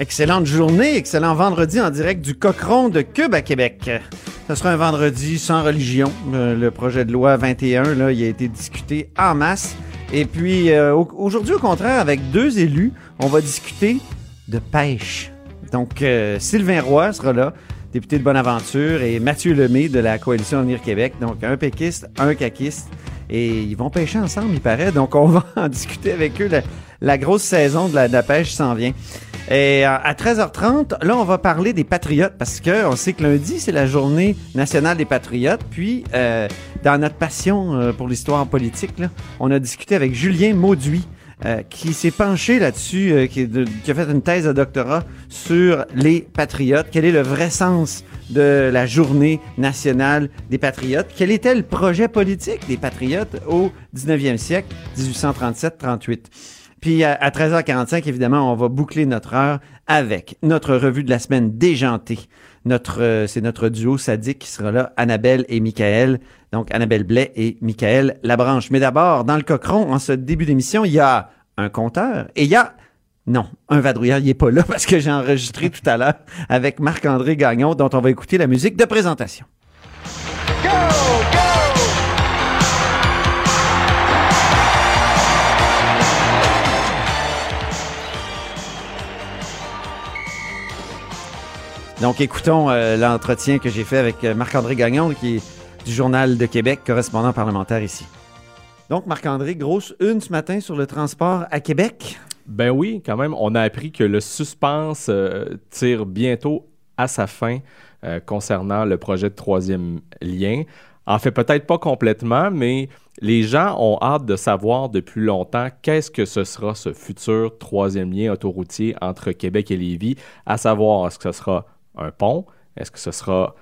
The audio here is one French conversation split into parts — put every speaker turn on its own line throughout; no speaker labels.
Excellente journée, excellent vendredi en direct du Cochon de Cube à Québec. Ce sera un vendredi sans religion. Euh, le projet de loi 21, là, il a été discuté en masse. Et puis, euh, au- aujourd'hui, au contraire, avec deux élus, on va discuter de pêche. Donc, euh, Sylvain Roy sera là, député de Bonaventure, et Mathieu Lemay de la Coalition Avenir Québec. Donc, un péquiste, un caquiste. Et ils vont pêcher ensemble, il paraît. Donc, on va en discuter avec eux. La grosse saison de la, de pêche s'en vient. Et euh, à 13h30, là, on va parler des patriotes parce que on sait que lundi, c'est la journée nationale des patriotes. Puis, euh, dans notre passion euh, pour l'histoire politique, on a discuté avec Julien Mauduit, qui s'est penché là-dessus, qui a fait une thèse de doctorat sur les patriotes. Quel est le vrai sens de la journée nationale des patriotes? Quel était le projet politique des patriotes au 19e siècle, 1837-38? Puis à, à 13h45, évidemment, on va boucler notre heure avec notre revue de la semaine déjantée. Notre, euh, c'est notre duo sadique qui sera là, Annabelle et Michael. Donc Annabelle Blais et Michael Labranche. Mais d'abord, dans le cochon, en ce début d'émission, il y a un compteur et il y a non, un vadrouilleur, il est pas là parce que j'ai enregistré tout à l'heure avec Marc-André Gagnon, dont on va écouter la musique de présentation. Donc, écoutons euh, l'entretien que j'ai fait avec euh, Marc-André Gagnon, qui est du Journal de Québec, correspondant parlementaire ici. Donc, Marc-André, grosse une ce matin sur le transport à Québec?
Ben oui, quand même, on a appris que le suspense euh, tire bientôt à sa fin concernant le projet de troisième lien. En fait, peut-être pas complètement, mais les gens ont hâte de savoir depuis longtemps qu'est-ce que ce sera ce futur troisième lien autoroutier entre Québec et Lévis, à savoir est-ce que ce sera un pont, est-ce que ce sera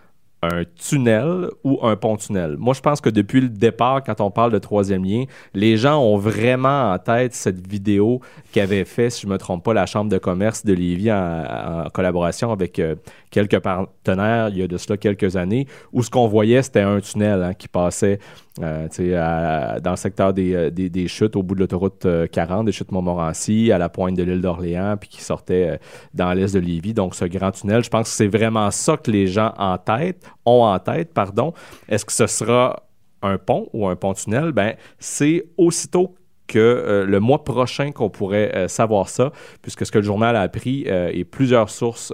un tunnel ou un pont-tunnel? Moi, je pense que depuis le départ, quand on parle de troisième lien, les gens ont vraiment en tête cette vidéo qu'avait fait, si je ne me trompe pas, la Chambre de commerce de Lévis en, collaboration avec euh, quelques partenaires il y a de cela quelques années, où ce qu'on voyait, c'était un tunnel hein, qui passait euh, dans le secteur des, euh, des, des chutes, au bout de l'autoroute euh, 40, des chutes Montmorency, à la pointe de l'île d'Orléans, puis qui sortait euh, dans l'est de Lévis. Donc, ce grand tunnel, je pense que c'est vraiment ça que les gens en tête, ont en tête, pardon. Est-ce que ce sera un pont ou un pont-tunnel? Ben, c'est aussitôt que euh, le mois prochain qu'on pourrait euh, savoir ça, puisque ce que le journal a appris euh, et plusieurs sources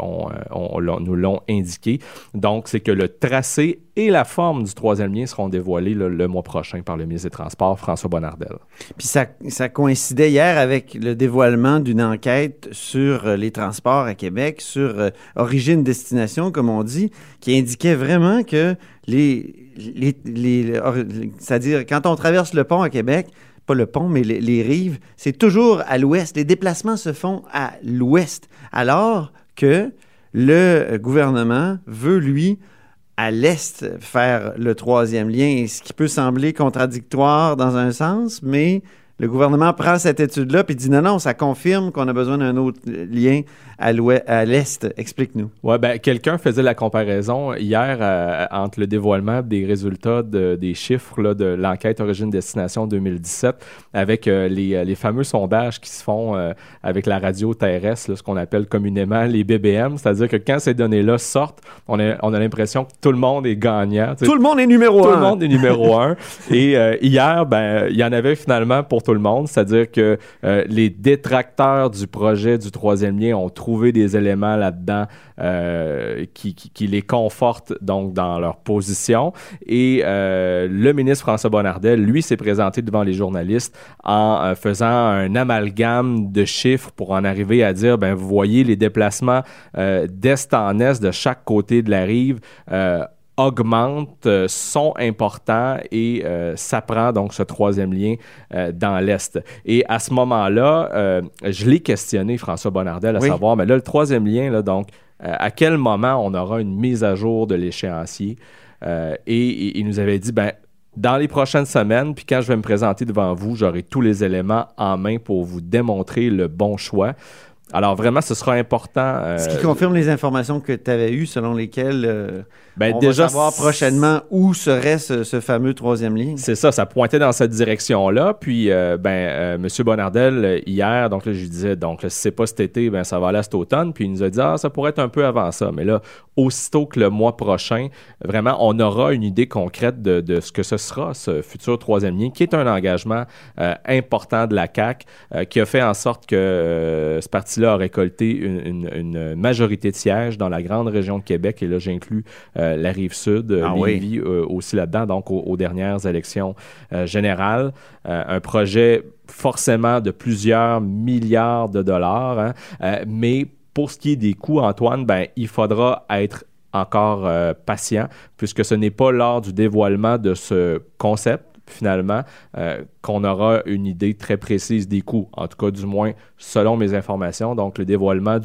nous l'ont indiqué. Donc, c'est que le tracé et la forme du troisième lien seront dévoilés le mois prochain par le ministre des Transports, François Bonnardel.
Puis ça, ça coïncidait hier avec le dévoilement d'une enquête sur les transports à Québec, sur origine-destination, comme on dit, qui indiquait vraiment que c'est-à-dire quand on traverse le pont à Québec, pas le pont, mais les, les rives, c'est toujours à l'ouest. Les déplacements se font à l'ouest, alors que le gouvernement veut, lui, à l'est faire le troisième lien, ce qui peut sembler contradictoire dans un sens, mais le gouvernement prend cette étude-là et dit non, non, ça confirme qu'on a besoin d'un autre lien à l'est. Explique-nous.
Ouais, ben, quelqu'un faisait la comparaison hier euh, entre le dévoilement des résultats de- des chiffres là, de l'enquête Origine-Destination 2017 avec euh, les, euh, les fameux sondages qui se font euh, avec la radio terrestre, là, ce qu'on appelle communément les BBM. C'est-à-dire que quand ces données-là sortent, on a, on a l'impression que tout le monde est gagnant.
Tout le monde est numéro
tout
un.
le monde est numéro un. Et hier, ben, il y en avait finalement pour tout le monde, c'est-à-dire que les détracteurs du projet du troisième lien ont trouvé des éléments là-dedans euh, qui, les confortent donc dans leur position. Et euh, le ministre François Bonnardel, lui, s'est présenté devant les journalistes en euh, faisant un amalgame de chiffres pour en arriver à dire, ben, vous voyez les déplacements d'est en est de chaque côté de la rive. Augmentent, euh, sont importants et euh, ça prend donc ce troisième lien euh, dans l'Est. Et à ce moment-là, euh, je l'ai questionné, François Bonnardel, à
Oui.
savoir, mais là, le troisième lien, là, donc, à quel moment on aura une mise à jour de l'échéancier? et il nous avait dit, ben, dans les prochaines semaines, puis quand je vais me présenter devant vous, j'aurai tous les éléments en main pour vous démontrer le bon choix. Alors vraiment, ce sera important.
Ce qui confirme les informations que tu avais eues selon lesquelles
ben,
on
déjà,
va savoir prochainement où serait ce, fameux troisième ligne.
C'est ça, ça pointait dans cette direction-là. Puis, euh, ben, euh, M. Bonardel, hier, donc là, je lui disais, donc, si c'est pas cet été, ben, ça va aller à cet automne. Puis, il nous a dit, ah, ça pourrait être un peu avant ça. Mais là, aussitôt que le mois prochain, vraiment, on aura une idée concrète de, ce que ce sera, ce futur troisième lien, qui est un engagement euh, important de la CAQ, qui a fait en sorte que ce parti-là a récolté une, une, majorité de sièges dans la grande région de Québec. Et là, j'inclus euh, la rive sud, euh, ah, euh, aussi là-dedans, donc aux, dernières élections générales. un projet forcément de plusieurs milliards de dollars, hein. mais pour ce qui est des coûts, Antoine, ben, il faudra être encore patient, puisque ce n'est pas lors du dévoilement de ce concept finalement, euh, qu'on aura une idée très précise des coûts, en tout cas du moins selon mes informations. Donc le dévoilement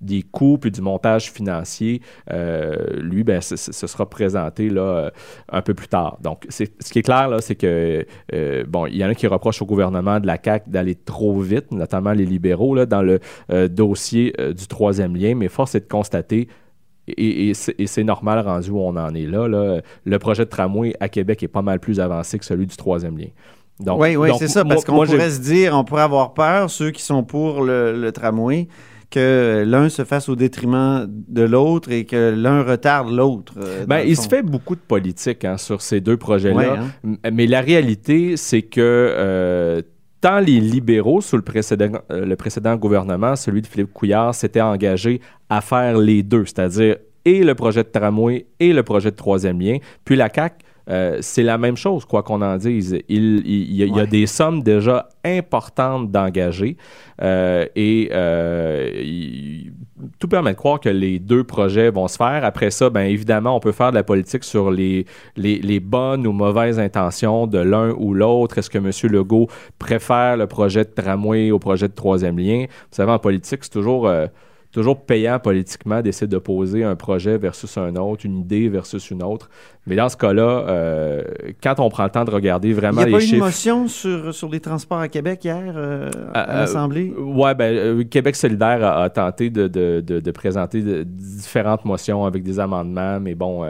des coûts puis du montage financier, euh, lui, ben, ce, sera présenté là, euh, un peu plus tard. Donc ce qui est clair, là, c'est que, bon, il y en a qui reprochent au gouvernement de la CAQ d'aller trop vite, notamment les libéraux, dans le dossier du troisième lien, mais force est de constater et, c'est normal rendu où on en est là, Le projet de tramway à Québec est pas mal plus avancé que celui du troisième lien.
Donc, oui, oui, c'est ça, parce qu'on pourrait se dire, on pourrait avoir peur, ceux qui sont pour le, tramway, que l'un se fasse au détriment de l'autre et que l'un retarde l'autre.
Euh, ben, il se fait beaucoup de politique hein, sur ces deux projets-là, hein. mais la réalité, c'est que euh, tant les libéraux, sous le précédent, euh, le précédent gouvernement, celui de Philippe Couillard, s'étaient engagés à faire les deux, c'est-à-dire et le projet de tramway et le projet de troisième lien. Puis la CAQ euh, c'est la même chose, quoi qu'on en dise. Il, y a, des sommes déjà importantes d'engager euh, et euh, tout permet de croire que les deux projets vont se faire. Après ça, bien évidemment, on peut faire de la politique sur les, les, bonnes ou mauvaises intentions de l'un ou l'autre. Est-ce que M. Legault préfère le projet de tramway au projet de troisième lien? Vous savez, en politique, c'est toujours toujours payant politiquement d'essayer d'opposer un projet versus un autre, une idée versus une autre. Mais dans ce cas-là, euh, quand on prend le temps de regarder vraiment les chiffres... Il
y a pas eu une motion sur, sur les transports à Québec hier euh, à, euh, l'Assemblée?
oui, ben, Québec solidaire a, tenté de, de, de, présenter différentes motions avec des amendements, mais bon,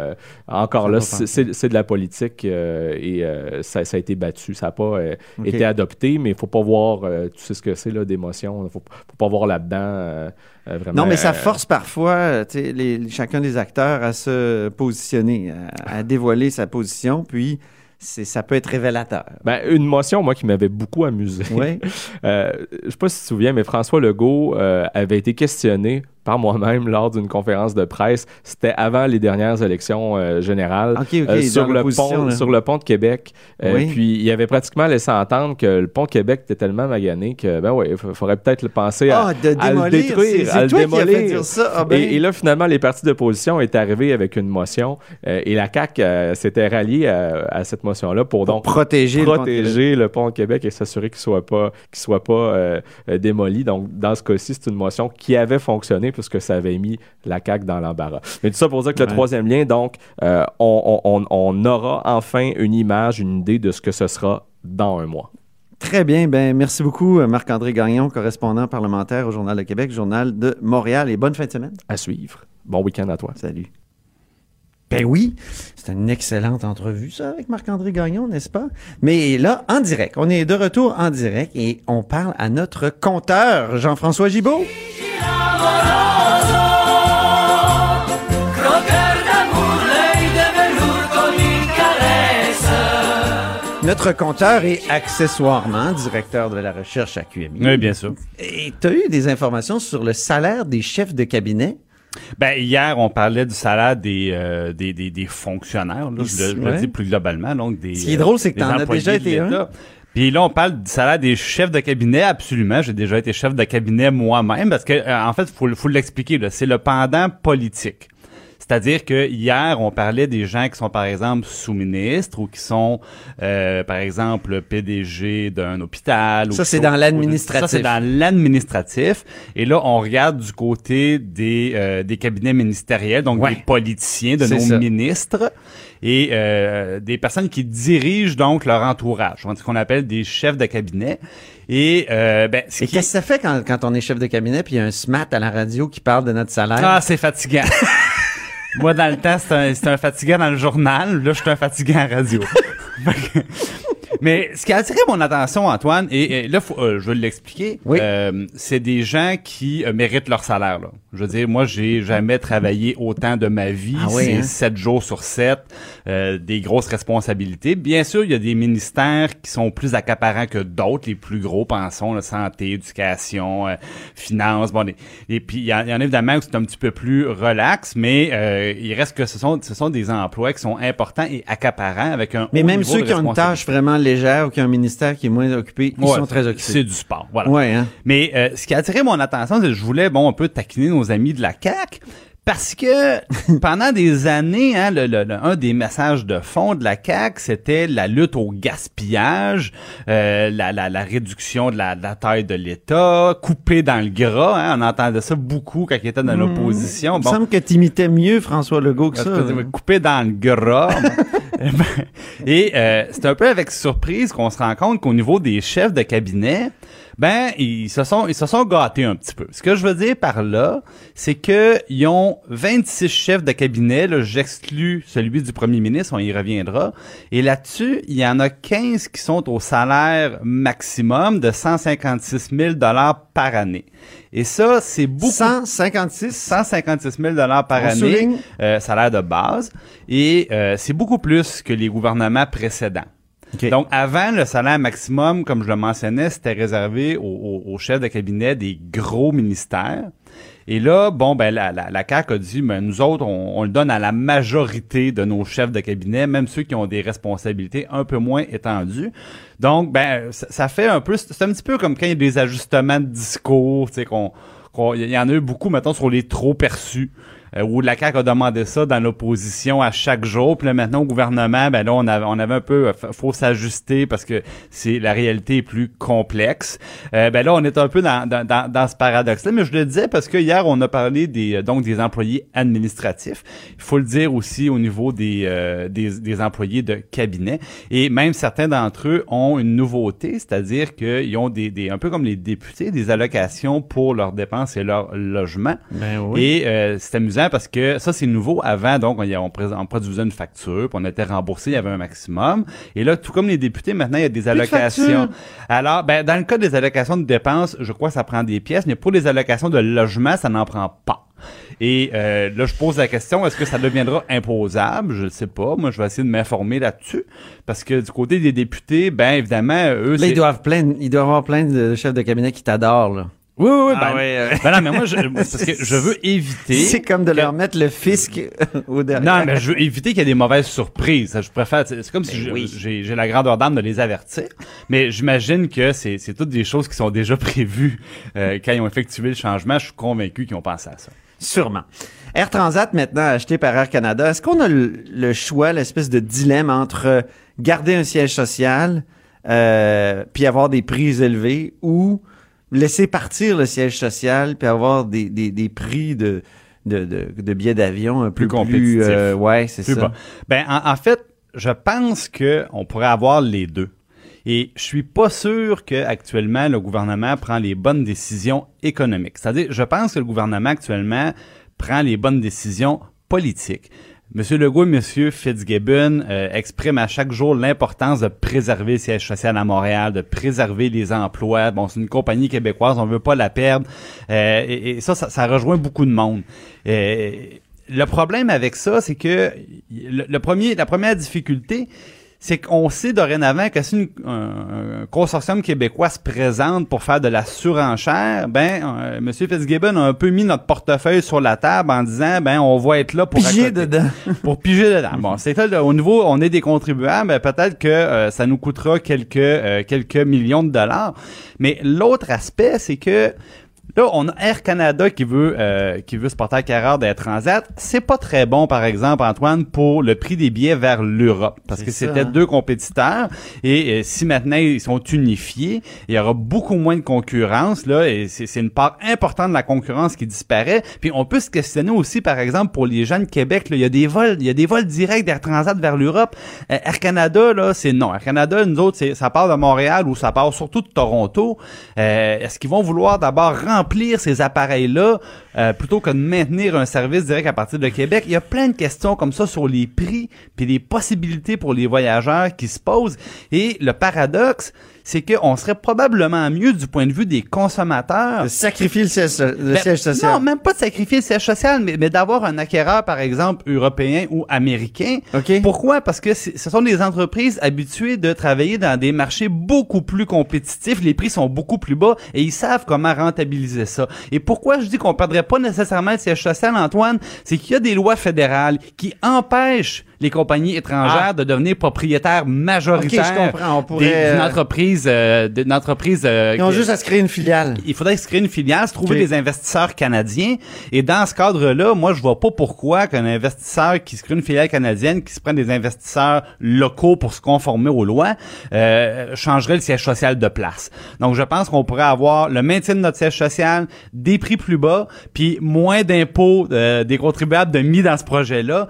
encore là, c'est de la politique et ça, ça, a été battu. Ça n'a pas été adopté, mais il ne faut pas voir, tu sais ce que c'est, des motions, il ne faut, faut, pas voir là-dedans
non, mais ça force parfois les, chacun des acteurs à se positionner, à, dévoiler sa position, puis ça peut être révélateur.
Ben, une motion, moi, qui m'avait beaucoup amusé.
Oui.
euh, je sais pas si tu te souviens, mais François Legault euh, avait été questionné par moi-même lors d'une conférence de presse. C'était avant les dernières élections euh, générales
euh,
sur, le pont, sur le pont de Québec. Euh, puis il avait pratiquement laissé entendre que le pont de Québec était tellement magané que ben ouais, il faudrait peut-être le penser à,
ah, le détruire, à le démolir. Ah, ben.
et, là finalement les partis d'opposition est arrivé avec une motion et la CAC s'était ralliée à, cette motion-là pour, donc
protéger,
protéger le, pont de Québec et s'assurer qu'il soit pas qu'il soit pas démoli. Donc dans ce cas-ci c'est une motion qui avait fonctionné parce que ça avait mis la CAQ dans l'embarras. Mais tout ça pour dire que le troisième lien, donc, euh, on, aura enfin une image, une idée de ce que ce sera dans un mois.
Très bien. Ben, merci beaucoup, Marc-André Gagnon, correspondant parlementaire au Journal de Québec, Journal de Montréal. Et bonne fin de semaine.
À suivre. Bon week-end à toi.
Salut. Ben oui, c'est une excellente entrevue, ça, avec Marc-André Gagnon, n'est-ce pas? Mais là, en direct, on est de retour en direct et on parle à notre compteur, Jean-François Gibault. Notre compteur est accessoirement directeur de la recherche à QMI.
Oui, bien sûr.
Et tu as eu des informations sur le salaire des chefs de cabinet?
Ben, hier, on parlait du salaire des, euh, des, des, fonctionnaires, je, le, dis plus globalement. Donc des,
Ce qui est drôle, c'est que tu en as déjà été un.
Puis là, on parle du salaire des chefs de cabinet, absolument. J'ai déjà été chef de cabinet moi-même, parce que, euh, en fait, faut, faut l'expliquer, c'est le pendant politique. C'est-à-dire que hier, on parlait des gens qui sont, par exemple, sous-ministres ou qui sont, euh, par exemple, PDG d'un hôpital.
Ça, c'est dans l'administratif.
Ça, c'est dans l'administratif. Et là, on regarde du côté des, euh, des cabinets ministériels, donc des politiciens, de nos ministres et euh, des personnes qui dirigent donc leur entourage, ce qu'on appelle des chefs de cabinet. Et, euh, ben,
qu'est-ce que ça fait quand, quand on est chef de cabinet puis il y a un SMAT à la radio qui parle de notre salaire?
Ah, c'est fatigant. Moi, dans le temps, c'était un, un dans le journal. Là, je suis un fatigant à radio. Mais ce qui a attiré mon attention, Antoine, et, là, euh, je vais l'expliquer, euh, c'est des gens qui euh, méritent leur salaire. Là. Je veux dire, moi, j'ai jamais travaillé autant de ma vie. Ah c'est hein? sept jours sur sept, des grosses responsabilités. Bien sûr, il y a des ministères qui sont plus accaparants que d'autres, les plus gros, pensons, la santé, éducation, finance. Bon, et puis il y, en a évidemment où c'est un petit peu plus relax, mais il reste que ce sont ce sont des emplois qui sont importants et accaparants avec un.
Mais même ceux qui ont une tâche vraiment légère ou qui un ministère qui est moins occupé, ils sont très occupés.
C'est du sport, voilà.
Ouais, hein?
Mais euh, ce qui a attiré mon attention, c'est que je voulais, bon, un peu taquiner nos amis de la CAQ, parce que pendant des années, hein, le, le, un des messages de fond de la CAQ, c'était la lutte au gaspillage, euh, la, la, la, réduction de la, de la taille de l'État, couper dans le gras. Hein, on entendait ça beaucoup quand il était dans mmh. l'opposition.
Bon, il semble que tu imitais mieux François Legault que ça.
Couper dans le gras. Et euh, c'est un peu avec surprise qu'on se rend compte qu'au niveau des chefs de cabinet, ben ils se sont ils se sont gâtés un petit peu. Ce que je veux dire par là, c'est que ils ont 26 chefs de cabinet, là j'exclus celui du premier ministre, on y reviendra, et là-dessus, il y en a 15 qui sont au salaire maximum de 156 000 dollars par année. Et ça, c'est beaucoup.
156?
156 000 dollars par année, euh, salaire de base. Et euh, c'est beaucoup plus que les gouvernements précédents. Donc, avant, le salaire maximum, comme je le mentionnais, c'était réservé aux, chefs de cabinet des gros ministères. Et là, bon, ben la, la, la a dit, mais nous autres, on, le donne à la majorité de nos chefs de cabinet, même ceux qui ont des responsabilités un peu moins étendues. Donc, ben, ça, fait un peu, c'est un petit peu comme quand il y a des ajustements de discours, tu sais, qu'on, il y en a eu beaucoup, maintenant sur les trop perçus euh, où la CAQ a demandé ça dans l'opposition à chaque jour. Puis là, maintenant, au gouvernement, ben là, on avait, on avait un peu, euh, faut s'ajuster parce que c'est la réalité est plus complexe. Euh, ben là, on est un peu dans, dans, dans, ce paradoxe-là. Mais je le disais parce que hier, on a parlé des euh, donc des employés administratifs. Il faut le dire aussi au niveau des, des, des, employés de cabinet. Et même certains d'entre eux ont une nouveauté, c'est-à-dire qu'ils ont des, des, un peu comme les députés, des allocations pour leurs dépenses et leur logement.
Ben oui.
Et c'est amusant parce que ça, c'est nouveau. Avant, donc, on, on, produisait une facture, puis on était remboursé, il y avait un maximum. Et là, tout comme les députés, maintenant, il y a des allocations. Alors, ben, dans le cas des allocations de dépenses, je crois que ça prend des pièces, mais pour les allocations de logement, ça n'en prend pas. Et euh, là, je pose la question, est-ce que ça deviendra imposable? Je ne sais pas. Moi, je vais essayer de m'informer là-dessus. Parce que du côté des députés, ben évidemment, eux...
Là, ils doivent, plein, ils doivent avoir plein de chefs de cabinet qui t'adorent, là.
Oui, oui, oui. Ah, ben, ben, non, mais moi, je, parce que je veux éviter.
C'est comme de leur mettre le fisc au derrière.
Non, mais je veux éviter qu'il y ait des mauvaises surprises. Je préfère. C'est comme si ben j'ai la grandeur d'âme de les avertir. Mais j'imagine que c'est toutes des choses qui sont déjà prévues euh, quand ils ont effectué le changement. Je suis convaincu qu'ils ont pensé à ça.
Sûrement. Air Transat, maintenant acheté par Air Canada, est-ce qu'on a le, choix, l'espèce de dilemme entre garder un siège social euh, puis avoir des prix élevés ou laisser partir le siège social puis avoir des, des, des prix de, de, de, billets d'avion un peu plus compétitifs. Euh, ouais, c'est ça.
Ben, en, fait, je pense que on pourrait avoir les deux. Et je suis pas sûr que actuellement le gouvernement prend les bonnes décisions économiques. C'est-à-dire, je pense que le gouvernement actuellement prend les bonnes décisions politiques. Monsieur Legault et Monsieur Fitzgibbon euh, expriment à chaque jour l'importance de préserver le siège social à Montréal, de préserver les emplois. Bon, c'est une compagnie québécoise, on veut pas la perdre. Euh, et, ça, ça, rejoint beaucoup de monde. Euh, le problème avec ça, c'est que le, premier, la première difficulté, c'est qu'on sait dorénavant que si un, consortium québécois se présente pour faire de la surenchère, ben euh, M. Fitzgibbon a un peu mis notre portefeuille sur la table en disant ben on va être là pour
piger dedans.
pour piger dedans. Bon, c'est ça au niveau on est des contribuables, ben, peut-être que euh, ça nous coûtera quelques euh, quelques millions de dollars. Mais l'autre aspect, c'est que Là, on a Air Canada qui veut euh, qui veut se porter à carrière d'Air Transat. C'est pas très bon, par exemple, Antoine, pour le prix des billets vers l'Europe, parce que c'était hein. deux compétiteurs. Et si maintenant ils sont unifiés, il y aura beaucoup moins de concurrence là, et c'est une part importante de la concurrence qui disparaît. Puis on peut se questionner aussi, par exemple, pour les gens de Québec, là, il y a des vols, il y a des vols directs d'Air Transat vers l'Europe. Euh, Air Canada, là, c'est non. Air Canada, nous autres, ça part de Montréal ou ça part surtout de Toronto. Euh, est-ce qu'ils vont vouloir d'abord remplir ces appareils-là euh, plutôt que de maintenir un service direct à partir de Québec? Il y a plein de questions comme ça sur les prix puis les possibilités pour les voyageurs qui se posent. Et le paradoxe, c'est qu'on serait probablement mieux du point de vue des consommateurs.
De sacrifier le siège, ben, social.
Non, même pas de sacrifier le siège social, mais, d'avoir un acquéreur, par exemple, européen ou américain. Pourquoi? Parce que ce sont des entreprises habituées de travailler dans des marchés beaucoup plus compétitifs. Les prix sont beaucoup plus bas et ils savent comment rentabiliser ça. Et pourquoi je dis qu'on perdrait pas nécessairement le siège social, Antoine? C'est qu'il y a des lois fédérales qui empêchent les compagnies étrangères ah. de devenir propriétaires majoritaires d'une euh, entreprise. Euh, d'une entreprise
euh, Ils ont juste à se créer une filiale.
Il faudrait se créer une filiale, se trouver des investisseurs canadiens. Et dans ce cadre-là, moi, je vois pas pourquoi qu'un investisseur qui se crée une filiale canadienne, qui se prend des investisseurs locaux pour se conformer aux lois, euh, changerait le siège social de place. Donc, je pense qu'on pourrait avoir le maintien de notre siège social, des prix plus bas, puis moins d'impôts des contribuables de mis dans ce projet-là.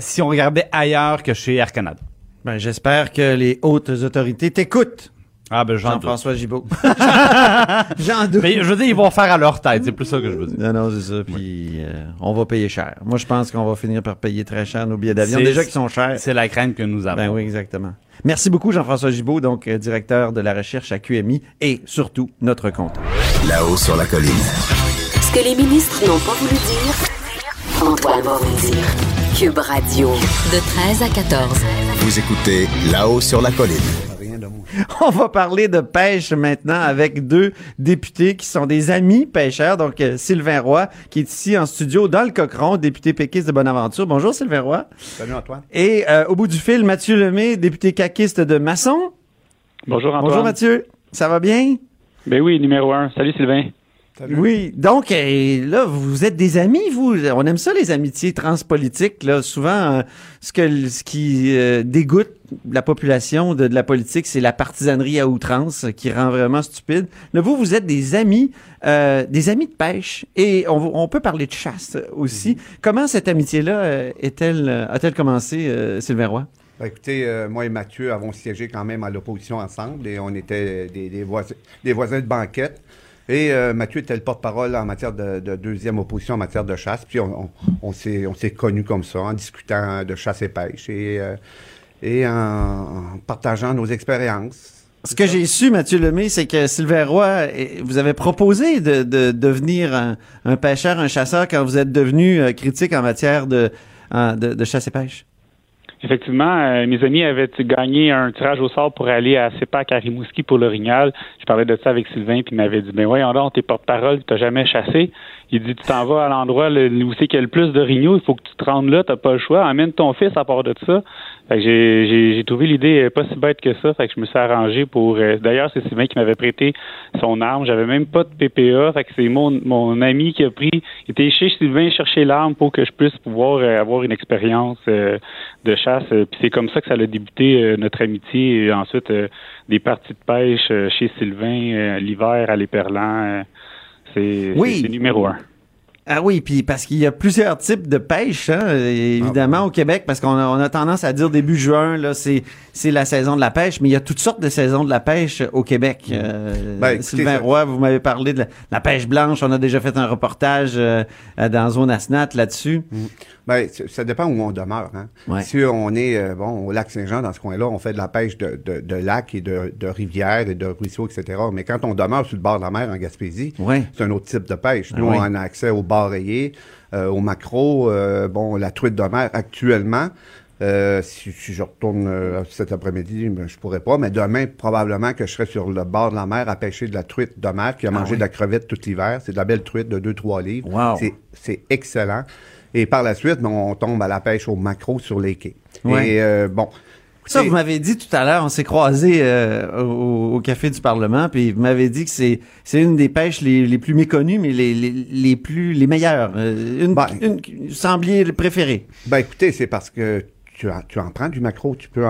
si on ailleurs que chez Air Canada.
Ben, j'espère que les hautes autorités t'écoutent.
Ah ben
Jean-François Gibault.
Jean doute. Mais je veux dire, ils vont faire à leur tête, c'est plus ça que je veux dire.
Non, non, c'est ça. Puis euh, on va payer cher. Moi, je pense qu'on va finir par payer très cher nos billets d'avion. Déjà qu'ils sont chers.
C'est la crainte que nous avons.
Ben oui, exactement. Merci beaucoup, Jean-François Gibault, donc euh, directeur de la recherche à QMI et surtout notre compte.
Là-haut sur la colline.
Ce que les ministres n'ont pas voulu dire, Antoine va vous dire. Cube Radio. De 13 à 14.
Vous écoutez Là-haut sur la colline.
On va parler de pêche maintenant avec deux députés qui sont des amis pêcheurs. Donc, euh, Sylvain Roy, qui est ici en studio dans le Cochron, député péquiste de Bonaventure. Bonjour, Sylvain Roy.
Salut, Antoine.
Et euh, au bout du fil, Mathieu Lemay, député caquiste de Masson.
Bonjour, Antoine.
Bonjour, Mathieu. Ça va bien?
Ben oui, numéro un. Salut, Sylvain.
Oui, donc euh, là, vous êtes des amis, vous. On aime ça, les amitiés transpolitiques. Là, souvent, euh, ce que ce qui euh, dégoûte la population de, la politique, c'est la partisanerie à outrance qui rend vraiment stupide. Là, vous, vous êtes des amis, des amis de pêche, et on, peut parler de chasse aussi. Mhm. Comment cette amitié-là est-elle a-t-elle commencé, Sylvain Roy?
Ben, écoutez, moi et Mathieu avons siégé quand même à l'opposition ensemble et on était des, des, voisins, des voisins de banquette. Et euh, Mathieu était le porte-parole en matière de, deuxième opposition en matière de chasse. Puis on, on, s'est connus comme ça, en discutant de chasse et pêche et, euh, et en, partageant nos expériences.
Ce que j'ai su, Mathieu Lemay, c'est que Sylvain Roy, vous avez proposé de, devenir un, pêcheur, un chasseur quand vous êtes devenu euh, critique en matière de, de chasse et pêche.
Effectivement, euh, mes amis avaient gagné un tirage au sort pour aller à CEPAC à Rimouski pour l'orignal. Je parlais de ça avec Sylvain, puis il m'avait dit, ben voyons donc, t'es porte-parole, t'as jamais chassé. Il dit, tu t'en vas à l'endroit où c'est qu'il y a le plus de rignaux, il faut que tu te rendes là, t'as pas le choix, amène ton fils à part de ça. Fait que j'ai, trouvé l'idée euh, pas si bête que ça, fait que je me suis arrangé pour... Euh, d'ailleurs, c'est Sylvain qui m'avait prêté son arme, j'avais même pas de PPA, fait que c'est mon, mon ami qui a pris, il était chez Sylvain chercher l'arme pour que je puisse pouvoir euh, avoir une expérience de chasse. Puis c'est comme ça que ça a débuté notre amitié, et ensuite des parties de pêche chez Sylvain l'hiver à l'Éperlan. C'est oui. numéro un.
Ah oui, puis parce qu'il y a plusieurs types de pêche, hein, évidemment, ah au Québec, parce qu'on a, on a tendance à dire début juin, là, c'est, c'est la saison de la pêche, mais il y a toutes sortes de saisons de la pêche au Québec. Mm. Euh, ben, Sylvain Roy, vous m'avez parlé de la, pêche blanche, on a déjà fait un reportage euh, dans Zone Asnat là-dessus.
Mm. Ben, ça dépend où on demeure. Hein. Si on est euh, bon au lac Saint-Jean, dans ce coin-là, on fait de la pêche de, de, de lacs et de, de, rivières et de ruisseaux, etc. Mais quand on demeure sur le bord de la mer en Gaspésie, c'est un autre type de pêche. Nous, on a accès au bar euh, au macro, euh, bon, la truite de mer actuellement. si, je retourne cet après-midi, ben, je pourrais pas, mais demain, probablement que je serai sur le bord de la mer à pêcher de la truite de mer qui a ah mangé de la crevette tout l'hiver. C'est de la belle truite de 2-3 livres. C'est excellent. Et par la suite, on tombe à la pêche au macro sur les quais. Et euh, bon,
Ça, vous m'avez dit tout à l'heure, on s'est croisés euh, au, Café du Parlement, puis vous m'avez dit que c'est c'est une des pêches les, les plus méconnues, mais les, les, les plus les meilleures. Euh, une, ben, une, semblier préférée.
Ben écoutez, c'est parce que tu, tu en prends du macro, tu peux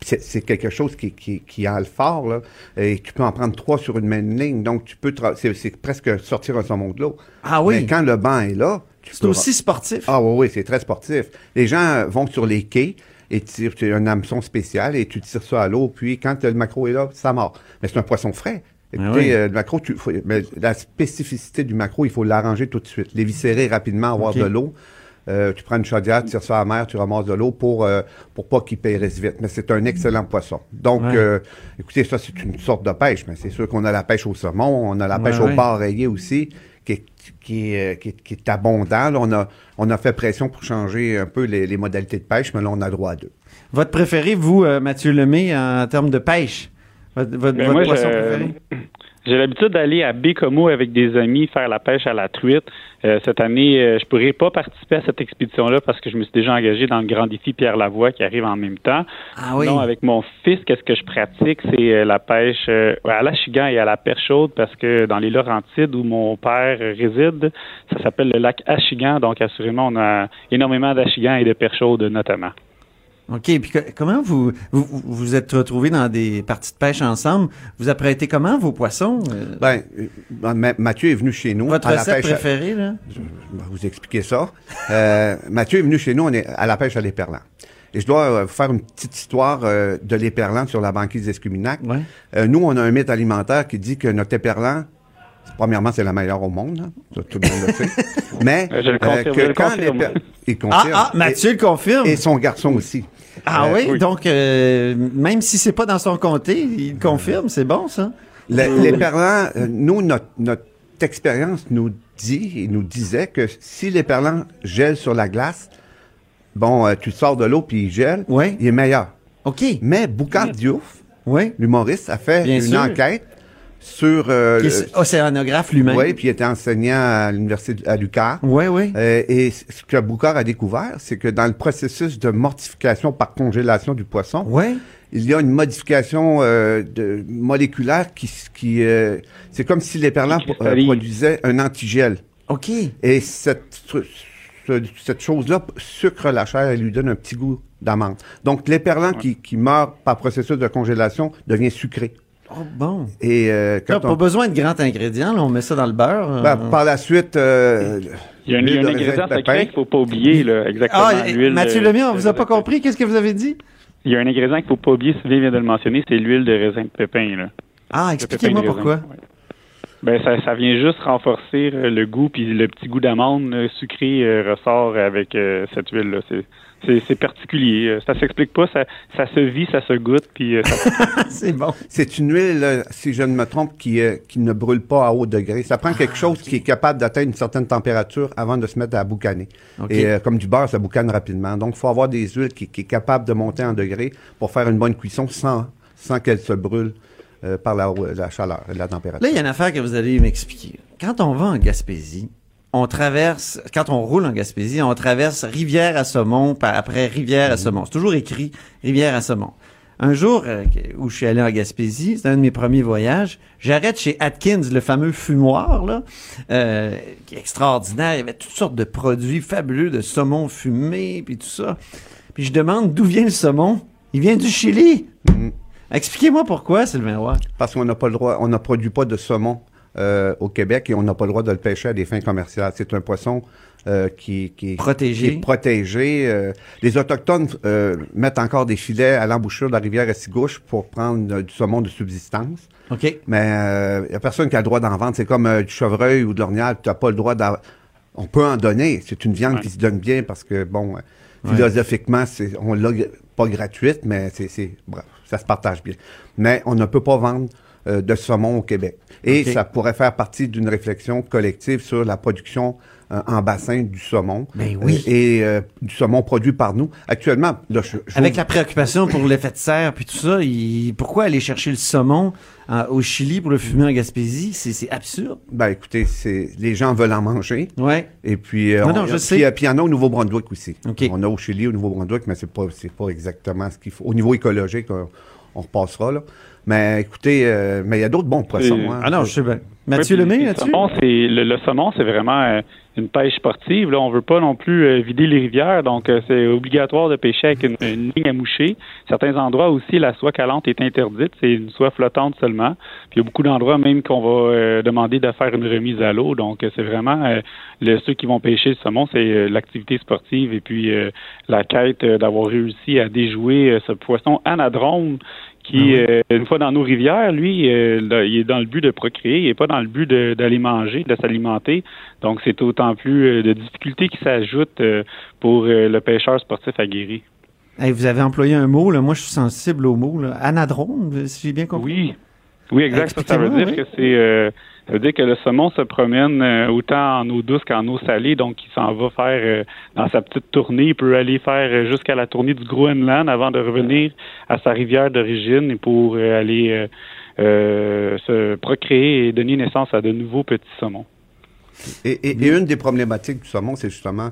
c'est quelque chose qui, qui, qui a le fort, là, et tu peux en prendre trois sur une même ligne, donc tu peux, c'est presque sortir un saumon de l'eau.
Ah oui?
Mais quand le banc est là,
c'est aussi sportif.
Ah oui, oui, c'est très sportif. Les gens vont sur les quais, et tu tires un hameçon spécial et tu tires ça à l'eau, puis quand le macro est là, ça mord. Mais c'est un poisson frais. Ah euh, le macro, tu, mais la spécificité du macro, il faut l'arranger tout de suite. L'éviscérer rapidement, avoir de l'eau. Euh, tu prends une chaudière, tu tires ça à la mer, tu ramasses de l'eau pour euh, pour pas qu'il périsse vite. Mais c'est un excellent poisson. Donc, écoutez, ça, c'est une sorte de pêche. Mais c'est sûr qu'on a la pêche au saumon, on a la pêche au bar rayé aussi, qui est, qui est, qui est, abondant. on, a, on a fait pression pour changer un peu les, modalités de pêche, mais là, on a droit à deux.
Votre préféré, vous, Mathieu Lemay, en termes de pêche? Votre, votre,
ben, poisson préféré? J'ai l'habitude d'aller à Bécomo avec des amis faire la pêche à la truite. Euh, cette année, euh, je pourrais pas participer à cette expédition-là parce que je me suis déjà engagé dans le grand défi Pierre Lavoie qui arrive en même temps.
Ah oui.
Non, avec mon fils, qu'est-ce que je pratique, c'est euh, la pêche à l'achigan et à la perche chaude parce que dans les Laurentides où mon père réside, ça s'appelle le lac Achigan. Donc assurément, on a énormément d'achigans et de perche chaude notamment.
OK. Puis comment vous, vous vous êtes retrouvés dans des parties de pêche ensemble? Vous apprêtez comment vos poissons?
Euh? Ben, euh, Mathieu est venu chez nous.
Votre recette la pêche préférée, là?
Je, vais vous expliquer ça. euh, Mathieu est venu chez nous, on est à la pêche à l'éperlan. Et je dois euh, faire une petite histoire de l'éperlan sur la banquise d'Escuminac. Ouais. nous, on a un mythe alimentaire qui dit que notre éperlan, premièrement, c'est la meilleure au monde. Hein. Tout le monde le sait. Mais
je que quand
il confirme. Ah, ah, Mathieu le confirme.
Et son garçon aussi.
Ah euh, oui? donc euh, même si c'est pas dans son comté, il confirme, c'est bon ça?
les perlants, euh, nous notre, notre expérience nous dit et nous disait que si les perlants gèlent sur la glace, bon, tu sors de l'eau puis il gèle, il est meilleur.
OK.
Mais Boucard Diouf,
oui.
l'humoriste, a fait une enquête sur
euh, océanographe lui-même.
Oui, puis il était enseignant à l'université à l'UQAR.
Oui, oui.
Euh, et ce que Boucard a découvert, c'est que dans le processus de mortification par congélation du poisson,
ouais.
il y a une modification euh, de, moléculaire qui, qui euh, c'est comme si les perlants euh, produisaient un antigel.
OK.
Et cette cette chose-là sucre la chair et lui donne un petit goût d'amande. Donc, l'éperlant qui, qui meurt par processus de congélation devient sucré.
Oh, bon.
Et euh,
quand pas besoin de grands ingrédients, on met ça dans le beurre.
Ben, par la suite, euh,
il y a, un, il y a un ingrédient secret qu'il ne faut pas oublier, là, exactement. Ah,
Mathieu Lemay, on vous a pas compris. Qu'est-ce que vous avez dit?
Il y a un ingrédient qu'il ne faut pas oublier, Sylvain vient de le mentionner, c'est l'huile de raisin de pépin. Là.
Ah, expliquez-moi pourquoi.
Ben, ça, ça vient juste renforcer euh, le goût, puis le petit goût d'amande sucré ressort avec cette huile-là. C'est particulier. Euh, ça s'explique pas. Ça, ça, se vit, ça se goûte. Puis euh,
c'est bon.
C'est une huile, si je ne me trompe, qui, euh, qui ne brûle pas à haut degré. Ça prend quelque ah, chose qui est capable d'atteindre une certaine température avant de se mettre à boucaner. Et comme du beurre, ça boucane rapidement. Donc, il faut avoir des huiles qui, qui est capable de monter en degré pour faire une bonne cuisson sans, sans qu'elle se brûle par la, la chaleur et la température.
Là, il y a une affaire que vous allez m'expliquer. Quand on va en Gaspésie, on traverse, quand on roule en Gaspésie, on traverse rivière à saumon, par après rivière à mhm. saumon. C'est toujours écrit rivière à saumon. Un jour euh, où je suis allé en Gaspésie, c'est un de mes premiers voyages, j'arrête chez Atkins, le fameux fumoir, là, euh, qui est extraordinaire. Il y avait toutes sortes de produits fabuleux, de saumon fumé, puis tout ça. Puis je demande d'où vient le saumon. Il vient du Chili. Mhm. Expliquez-moi pourquoi, Sylvain Roy.
Parce qu'on n'a pas le droit, on ne produit pas de saumon euh, au Québec et on n'a pas le droit de le pêcher à des fins commerciales. C'est un poisson euh, qui, qui, est
protégé.
protégé. Euh, les Autochtones mettent encore des filets à l'embouchure de la rivière Essigouche pour prendre du saumon de subsistance.
OK.
Mais il n'y a personne qui a le droit d'en vendre. C'est comme du chevreuil ou de l'ornial. Tu n'as pas le droit d'en... On peut en donner. C'est une viande qui se donne bien parce que, bon, philosophiquement, c'est, on l'a pas gratuite, mais c'est, bref, ça se partage bien. Mais on ne peut pas vendre de saumon au Québec. Et ça pourrait faire partie d'une réflexion collective sur la production en bassin du saumon.
Ben oui.
et du saumon produit par nous. Actuellement, là,
avec la préoccupation pour l'effet de serre puis tout ça, pourquoi aller chercher le saumon au Chili pour le fumer en Gaspésie? C'est absurde.
Ben écoutez, c'est les gens veulent en manger.
Ouais.
Et puis,
non, non, je
puis il y en a au Nouveau-Brunswick aussi.
OK.
On a au Chili, au Nouveau-Brunswick, mais c'est pas c'est pas exactement ce qu'il faut. Au niveau écologique, on repassera là. Mais écoutez, euh, mais il y a d'autres bons poissons. Hein.
Ah non, je sais bien. Mathieu Lemay, là-dessus?
Le, le, saumon, c'est vraiment euh, une pêche sportive. Là, on veut pas non plus euh, vider les rivières, donc c'est obligatoire de pêcher avec une, ligne à moucher. Certains endroits aussi, la soie calante est interdite. C'est une soie flottante seulement. Puis il y a beaucoup d'endroits même qu'on va demander de faire une remise à l'eau. Donc c'est vraiment le, ceux qui vont pêcher le saumon, c'est l'activité sportive et puis la quête d'avoir réussi à déjouer ce poisson anadrome qui, ah euh, une fois dans nos rivières, lui, euh, il est dans le but de procréer, il n'est pas dans le but d'aller manger, de s'alimenter. Donc, c'est autant plus euh, de difficultés qui s'ajoutent pour le pêcheur sportif aguerri.
vous avez employé un mot, là. moi je suis sensible au mot, là. anadrome, si j'ai bien compris.
Oui, oui, exact. Ça, veut dire que c'est ça veut dire que le saumon se promène euh, autant en eau douce qu'en eau salée, donc il s'en va faire euh, dans sa petite tournée. Il peut aller faire euh, jusqu'à la tournée du Groenland avant de revenir à sa rivière d'origine pour aller se procréer et donner naissance à de nouveaux petits saumons.
et une des problématiques du saumon, c'est justement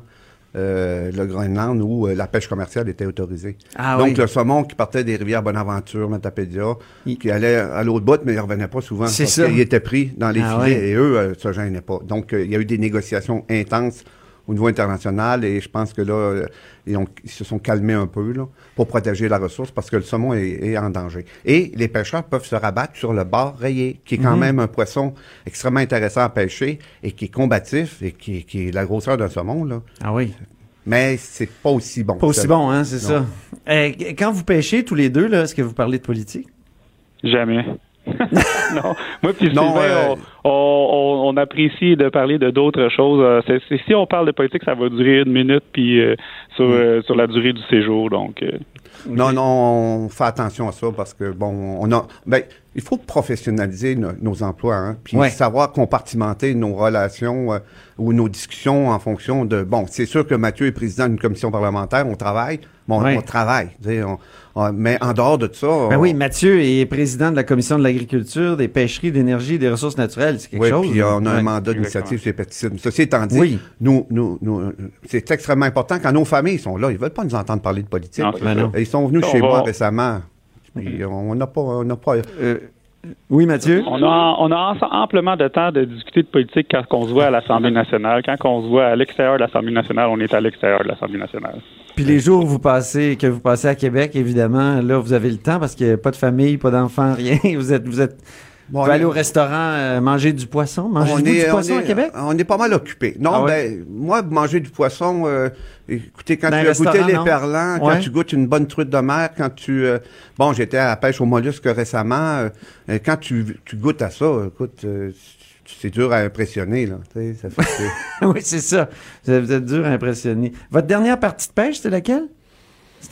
euh, le Groenland où euh, la pêche commerciale était autorisée.
Ah
Donc le saumon qui partait des rivières Bonaventure, Matapédia, qui allait à l'autre bout, mais il revenait pas souvent
C'est
parce qu'il était pris dans les
ah
filets et eux euh, se gênaient pas. Donc il y a eu des négociations intenses au niveau international et je pense que là, euh, ils, se sont calmés un peu là, pour protéger la ressource parce que le saumon est, en danger. Et les pêcheurs peuvent se rabattre sur le bar rayé, qui est quand mhm. même un poisson extrêmement intéressant à pêcher et qui est combatif et qui, qui est la grosseur d'un saumon. Là.
Ah oui.
Mais c'est pas aussi bon.
Pas aussi bon, hein, c'est ça. Euh, quand vous pêchez tous les deux, là, est-ce que vous parlez de politique?
Jamais. non, moi puis Sylvain, euh, on, apprécie de parler de d'autres choses. Euh, si on parle de politique, ça va durer une minute puis euh, mm. sur, la durée du séjour. Donc,
non, non, on fait attention à ça parce que bon, on a, ben, il faut professionnaliser nos emplois, hein, puis savoir compartimenter nos relations ou nos discussions en fonction de. Bon, c'est sûr que Mathieu est président d'une commission parlementaire, on travaille, bon, on travaille. On, mais en dehors de ça.
Ben oui, Mathieu est président de la commission de l'agriculture, des pêcheries, d'énergie, des ressources naturelles. C'est quelque chose.
Oui, puis on a un mandat d'initiative sur les pesticides. Ceci étant dit, nous, nous, nous c'est extrêmement important quand nos familles sont là. Ils veulent pas nous entendre parler de politique.
Ben
ils sont venus chez moi récemment. on n'a pas, on n'a pas.
Euh, oui, Mathieu?
On a, on a amplement de temps de discuter de politique quand on se voit à l'Assemblée nationale. Quand on se voit à l'extérieur de l'Assemblée nationale, on est à l'extérieur de l'Assemblée nationale.
Puis les jours où vous passez, que vous passez à Québec, évidemment, là, vous avez le temps parce qu'il n'y a pas de famille, pas d'enfants, rien. Vous êtes, vous êtes, vous allez au restaurant euh, manger du poisson? Manger du poisson
à
Québec?
On est pas mal occupé. Non, ah ben, moi, manger du poisson, euh, écoutez, quand tu as goûté les perlants, quand tu goûtes une bonne truite de mer, quand tu... Euh, bon, j'étais à la pêche aux mollusques récemment. quand tu, tu goûtes à ça, écoute, c'est dur à impressionner, là. Ça
fait oui, c'est ça. Vous êtes dur à impressionner. Votre dernière partie de pêche, c'était laquelle?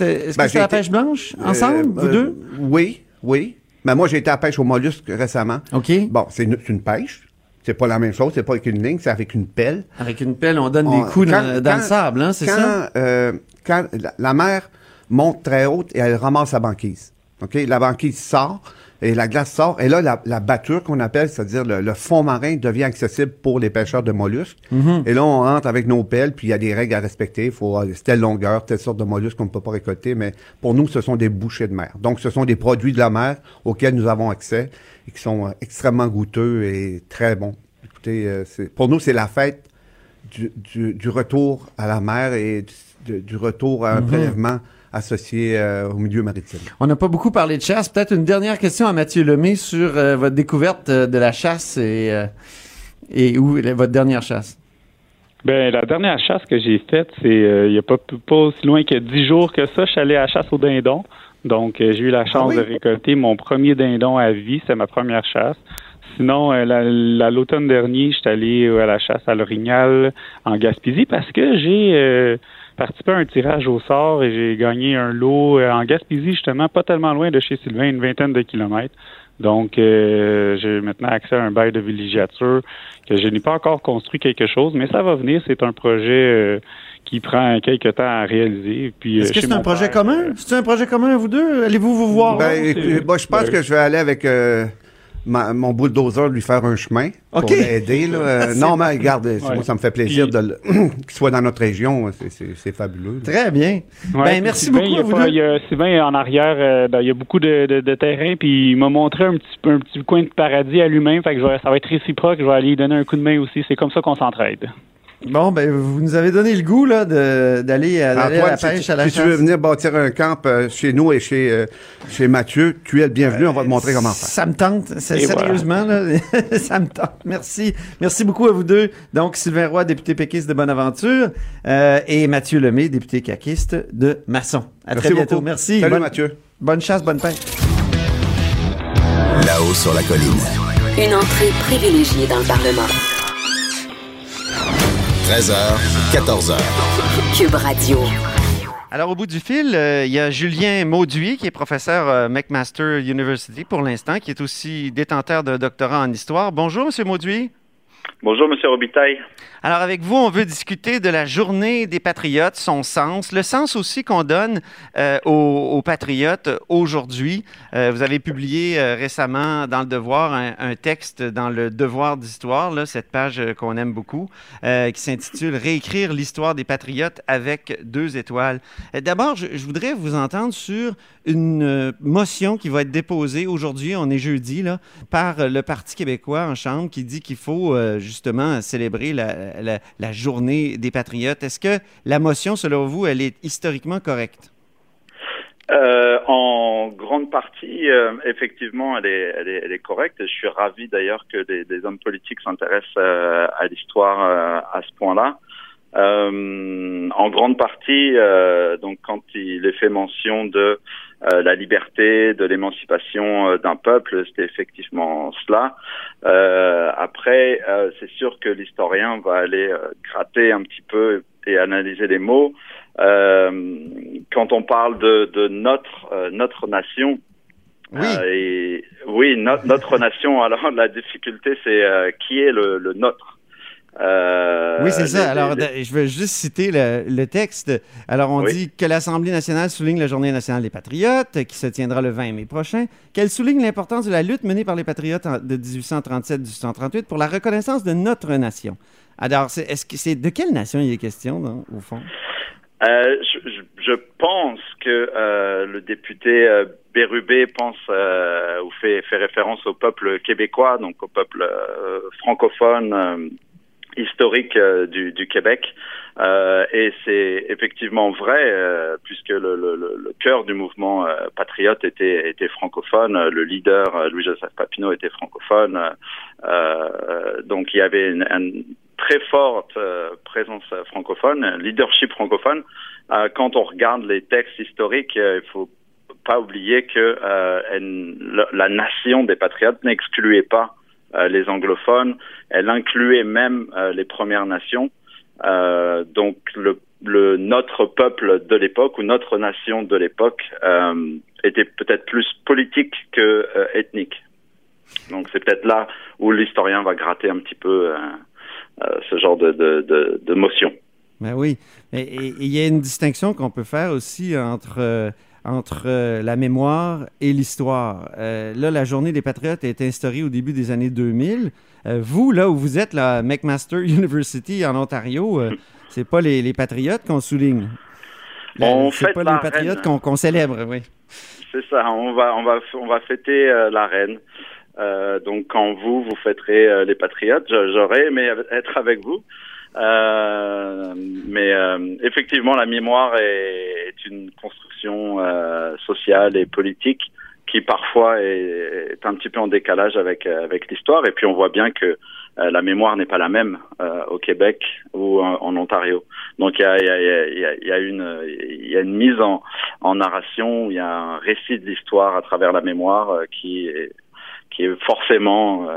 Est-ce ben, que c'était la pêche blanche, ensemble, vous deux?
Oui, oui. Mais moi, j'ai été à pêche aux mollusques récemment.
OK.
Bon, c'est une, pêche. C'est pas la même chose, c'est pas avec une ligne, c'est avec une pelle.
Avec une pelle, on donne des coups dans, le sable, hein, c'est ça?
Euh, quand la, mer monte très haute et elle ramasse la banquise. OK? La banquise sort et la glace sort. Et là, la, la batture qu'on appelle, c'est-à-dire le, fond marin, devient accessible pour les pêcheurs de mollusques.
Mm-hmm.
Et là, on rentre avec nos pelles, puis il y a des règles à respecter. Il faut telle longueur, telle sorte de mollusques qu'on ne peut pas récolter. Mais pour nous, ce sont des bouchées de mer. Donc, ce sont des produits de la mer auxquels nous avons accès et qui sont euh, extrêmement goûteux et très bons. Écoutez, euh, pour nous, c'est la fête du, du, retour à la mer et du, retour à un mm-hmm. prélèvement associé euh, au milieu maritime.
On n'a pas beaucoup parlé de chasse. Peut-être une dernière question à Mathieu Lemay sur euh, votre découverte euh, de la chasse et, et où votre dernière chasse?
Ben la dernière chasse que j'ai faite, c'est il n'y a pas, pas aussi loin que dix jours que ça. Je suis allé à la chasse au dindon. Donc, j'ai eu la chance ah de récolter mon premier dindon à vie. C'est ma première chasse. Sinon, l'automne dernier, je suis allé à la chasse à l'Orignal en Gaspésie parce que j'ai participé à un tirage au sort et j'ai gagné un lot euh, en Gaspésie, justement, pas tellement loin de chez Sylvain, une vingtaine de kilomètres. Donc, euh, j'ai maintenant accès à un bail de villégiature que je n'ai pas encore construit quelque chose, mais ça va venir. C'est un projet euh, qui prend quelques temps à réaliser. Puis,
Est-ce que c'est un projet commun? C'est un projet commun, vous deux? Allez-vous vous voir?
Ben, je pense ben, que je vais aller avec mon bulldozer lui faire un chemin pour l'aider. Euh, non, mais regarde, moi, ça me fait plaisir de qu'il soit dans notre région. C'est fabuleux.
Très bien. ben, merci beaucoup. Il y a, vous
il y a Sylvain en arrière, euh, ben, il y a beaucoup de, de, terrain, puis il m'a montré un petit, un petit coin de paradis à lui-même. Fait que ça va être réciproque. Je vais aller lui donner un coup de main aussi. C'est comme ça qu'on s'entraide.
Bon, ben, vous nous avez donné le goût là, d'aller à la pêche à la
Si tu veux venir bâtir un camp euh, chez nous et chez, euh, chez Mathieu, tu es le bienvenu. on va te montrer comment faire.
Ça me tente. Sérieusement, là, ça me tente. Merci. Merci beaucoup à vous deux. Donc, Sylvain Roy, député péquiste de Bonaventure, euh, et Mathieu Lemay, député caquiste de Masson. À très bientôt. Merci.
Salut, Mathieu.
Bonne chasse, bonne pêche.
Là-haut sur la colline.
Une entrée privilégiée dans le Parlement. 13h, 14h. Cube Radio.
Alors, au bout du fil, euh, il y a Julien Mauduit, qui est professeur à euh, McMaster University pour l'instant, qui est aussi détenteur d'un doctorat en histoire. Bonjour, M. Mauduit.
Bonjour, M. Robitaille.
Alors, avec vous, on veut discuter de la journée des patriotes, son sens, le sens aussi qu'on donne euh, aux, patriotes aujourd'hui. Euh, vous avez publié euh, récemment dans Le Devoir un, texte dans le Devoir d'histoire, cette page qu'on aime beaucoup, qui s'intitule Réécrire l'histoire des patriotes avec deux étoiles. D'abord, je, voudrais vous entendre sur une motion qui va être déposée aujourd'hui, on est jeudi, par le Parti québécois en Chambre qui dit qu'il faut justement célébrer la la, journée des patriotes. Est-ce que la motion, selon vous, elle est historiquement correcte?
Euh, en grande partie, euh, effectivement, elle est, correcte. Je suis ravi d'ailleurs que des, hommes politiques s'intéressent euh, à l'histoire à ce point-là. En grande partie, donc quand il est fait mention de euh, la liberté, de l'émancipation euh, d'un peuple, c'était effectivement cela. Euh, après, c'est sûr que l'historien va aller gratter un petit peu et analyser les mots. quand on parle de, de notre notre nation,
oui,
et, oui notre nation. Alors la difficulté, c'est qui est le, le nôtre?
Euh, oui, c'est ça. Alors, je veux juste citer le, texte. Alors, on dit que l'Assemblée nationale souligne la Journée nationale des patriotes, qui se tiendra le 20 mai prochain, qu'elle souligne l'importance de la lutte menée par les patriotes de 1837-1838 pour la reconnaissance de notre nation. Alors, est-ce que c'est de quelle nation il est question, au fond?
Euh, je, pense que euh, le député Bérubé pense ou fait, fait référence au peuple québécois, donc au peuple francophone historique euh, du, du, Québec. Euh, et c'est effectivement vrai, euh, puisque le, le, le, cœur du mouvement euh, patriote était, était francophone, le leader Louis-Joseph Papineau était francophone, donc il y avait une, une très forte présence francophone, leadership francophone. quand on regarde les textes historiques, il faut pas oublier que la nation des patriotes n'excluait pas euh, les anglophones. Elle incluait même euh, les Premières Nations. Euh, donc notre peuple de l'époque ou notre nation de l'époque était peut-être plus politique que ethnique. Donc c'est peut-être là où l'historien va gratter un petit peu ce genre de, de, de, de motion.
Ben oui. Et il y a une distinction qu'on peut faire aussi entre entre euh, la mémoire et l'histoire. Euh, là, la journée des patriotes été instaurée au début des années 2000. Euh, vous, là où vous êtes, la McMaster University en Ontario, c'est pas les, patriotes qu'on souligne.
c'est
pas les patriotes qu'on célèbre, oui.
C'est ça. On va, on va, on va fêter la reine. donc, quand vous, vous fêterez les patriotes, j'aurais aimé être avec vous. Euh, mais euh, effectivement, la mémoire est, une construction euh, sociale et politique qui parfois est, un petit peu en décalage avec avec l'histoire. Et puis on voit bien que la mémoire n'est pas la même au Québec ou en, Ontario. Donc il y a, y, a, y, a, y a, une il y a une mise en, en narration, il y a un récit de l'histoire à travers la mémoire qui est qui est forcément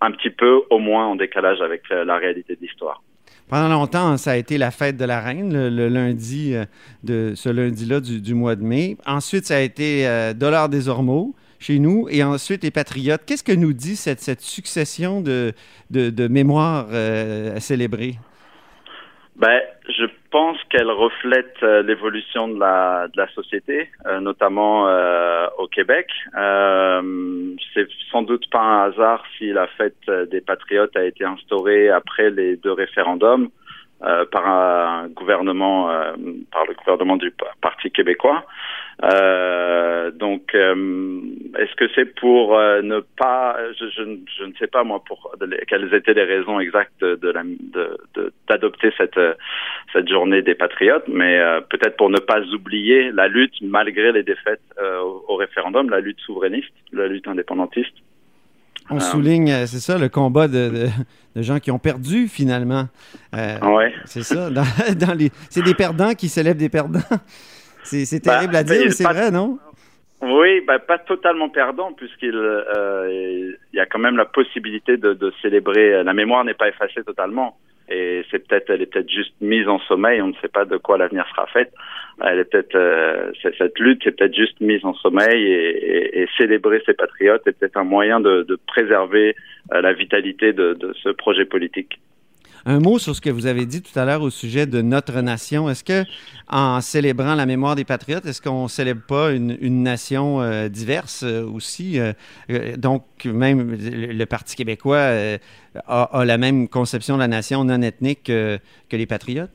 un petit peu au moins en décalage avec la réalité de l'histoire.
Pendant longtemps, ça a été la fête de la reine, le, lundi euh, ce lundi-là du, mois de mai. Ensuite, ça a été euh, Dollar des Ormeaux. chez nous, et ensuite les Patriotes. Qu'est-ce que nous dit cette, succession de, mémoires à célébrer?
Ben, je pense qu'elle reflète euh, l'évolution de la, de la société, euh, notamment euh, au Québec. c'est sans doute pas un hasard si la fête des patriotes a été instaurée après les deux référendums par un gouvernement, par le gouvernement du Parti québécois. Euh, donc, euh, est-ce que c'est pour euh, ne pas, je, je, ne sais pas moi pour quelles étaient les raisons exactes de d'adopter de, cette cette journée des patriotes, mais peut-être pour ne pas oublier la lutte malgré les défaites au, au, référendum, la lutte souverainiste, la lutte indépendantiste.
On souligne, c'est ça, le combat de, de, gens qui ont perdu finalement.
ouais.
C'est ça. Dans, dans les, c'est des perdants qui célèbrent des perdants. C'est bah, terrible à dire, mais c'est vrai, non?
Oui, bah, pas totalement perdant, puisqu'il euh, y a quand même la possibilité de, de célébrer. La mémoire n'est pas effacée totalement. Et c'est peut-être, elle est peut-être juste mise en sommeil. On ne sait pas de quoi l'avenir sera fait. Elle est peut-être, euh, cette lutte est peut-être juste mise en sommeil et, célébrer ces patriotes est peut-être un moyen de, préserver euh, la vitalité de, ce projet politique.
Un mot sur ce que vous avez dit tout à l'heure au sujet de notre nation. Est-ce que, en célébrant la mémoire des patriotes, est-ce qu'on célèbre pas une, nation euh, diverse aussi Donc, même le Parti québécois a, la même conception de la nation non ethnique que, les patriotes?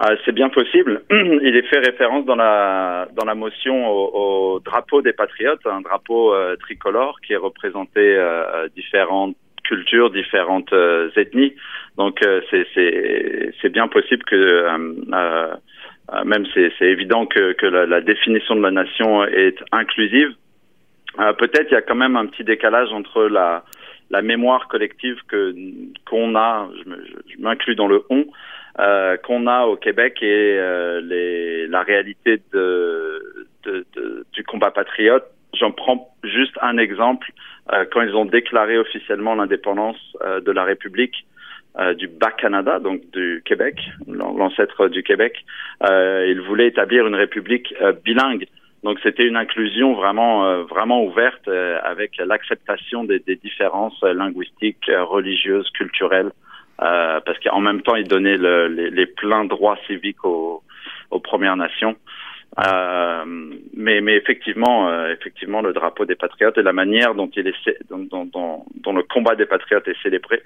Ah, c'est bien possible. Il est fait référence dans la dans la motion au, drapeau des patriotes, un drapeau tricolore qui est représenté différentes cultures, différentes ethnies. Donc euh, c'est bien possible que euh, euh, même c'est évident que, que la, la, définition de la nation est inclusive. Peut-être il y a quand même un petit décalage entre la, la mémoire collective que qu'on a, je m'inclus dans le on, euh, qu'on a au Québec et euh, les, la réalité de, de, de, du combat patriote. J'en prends juste un exemple. Euh, quand ils ont déclaré officiellement l'indépendance de la République, euh, du Bas-Canada, donc du Québec, l'ancêtre du Québec. Euh, il voulait établir une république euh, bilingue. Donc c'était une inclusion vraiment euh, vraiment ouverte avec l'acceptation des, des, différences linguistiques, religieuses, culturelles, parce qu'en même temps il donnait le, les, les, pleins droits civiques aux, aux Premières Nations. Euh, mais, mais effectivement, euh, effectivement, le drapeau des patriotes et la manière dont il est, dont, dont, dont le combat des patriotes est célébré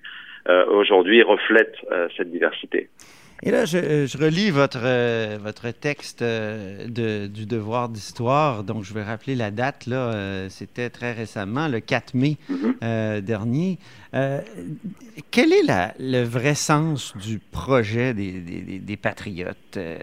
euh, aujourd'hui reflète cette diversité.
Et là, je, je relis votre, votre texte de, du devoir d'histoire. Donc, je vais rappeler la date. Là, c'était très récemment, le 4 mai mm-hmm. dernier. Euh, quel est la, le vrai sens du projet des, des, des patriotes? Euh,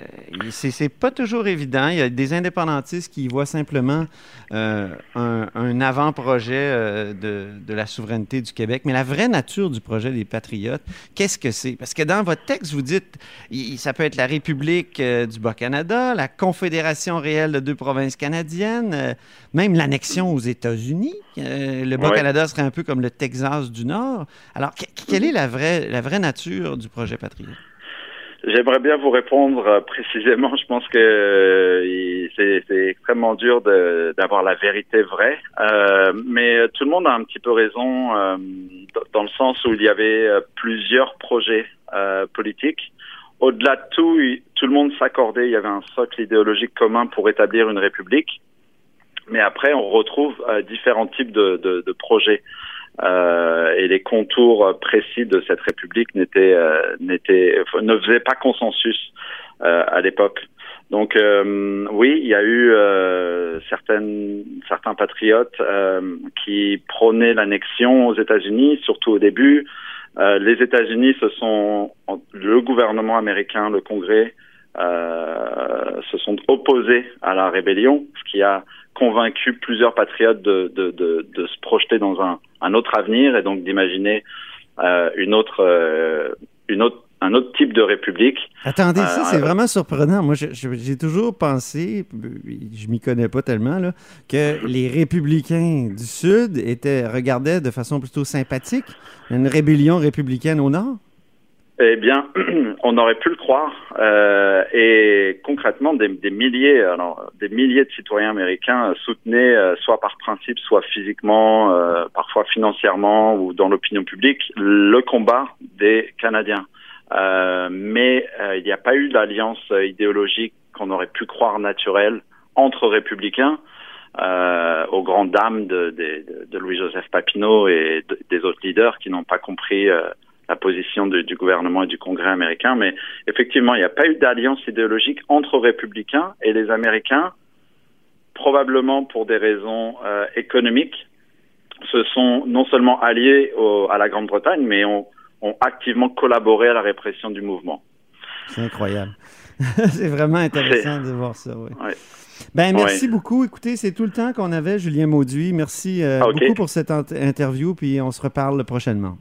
c'est pas toujours évident. Il y a des indépendantistes qui voient simplement euh, un, un avant-projet euh, de, de, la souveraineté du Québec. Mais la vraie nature du projet des patriotes, qu'est-ce que c'est? Parce que dans votre texte, vous dites ça peut être la République euh, du Bas-Canada, la Confédération réelle de deux provinces canadiennes, même l'annexion aux États-Unis. le Bas-Canada serait un peu comme le Texas du Nord. Alors, quelle est la vraie, la vraie nature du projet Patriote?
J'aimerais bien vous répondre euh, précisément. Je pense que euh, c'est extrêmement dur d'avoir la vérité vraie, euh, mais tout le monde a un petit peu raison dans le sens où il y avait plusieurs projets politiques. Au-delà de tout, tout le monde s'accordait. Il y avait un socle idéologique commun pour établir une république. Mais après, on retrouve différents types de, de, de projets. Euh, et les contours précis de cette république n'étaient euh, n'étaient ne faisaient pas consensus euh, à l'époque. Donc oui, il y a eu certaines certains patriotes qui prônaient l'annexion aux États-Unis, surtout au début. Les États-Unis sont le gouvernement américain, le Congrès se sont opposés à la rébellion, ce qui a convaincu plusieurs patriotes de, de, de, de se projeter dans un, un, autre avenir et donc d'imaginer euh, une autre, euh, une autre un autre type de république.
Attendez, ça, c'est euh, vraiment surprenant. Moi, j'ai toujours pensé, je m'y connais pas tellement, là, que les républicains du Sud étaient regardaient de façon plutôt sympathique une rébellion républicaine au Nord.
Eh bien, on aurait pu le croire. Euh, et concrètement, des, des, milliers, alors des milliers de citoyens américains soutenaient, euh, soit par principe, soit physiquement, euh, parfois financièrement ou dans l'opinion publique, le combat des Canadiens. Mais il n'y a pas eu d'alliance idéologique qu'on aurait pu croire naturelle entre républicains. Euh, aux grandes dames de, de, de Louis-Joseph Papineau et des autres leaders qui n'ont pas compris euh, la position du gouvernement et du Congrès américain. Mais effectivement, il n'y a pas eu d'alliance idéologique entre républicains et les Américains, probablement pour des raisons euh, économiques, se sont non seulement alliés à la Grande-Bretagne, mais ont, ont activement collaboré à la répression du mouvement.
C'est incroyable. c'est vraiment intéressant de voir ça. Oui. Ben, merci beaucoup. Écoutez, c'est tout le temps qu'on avait, Julien Mauduit. Merci euh, ah, beaucoup pour cette interview, puis on se reparle prochainement.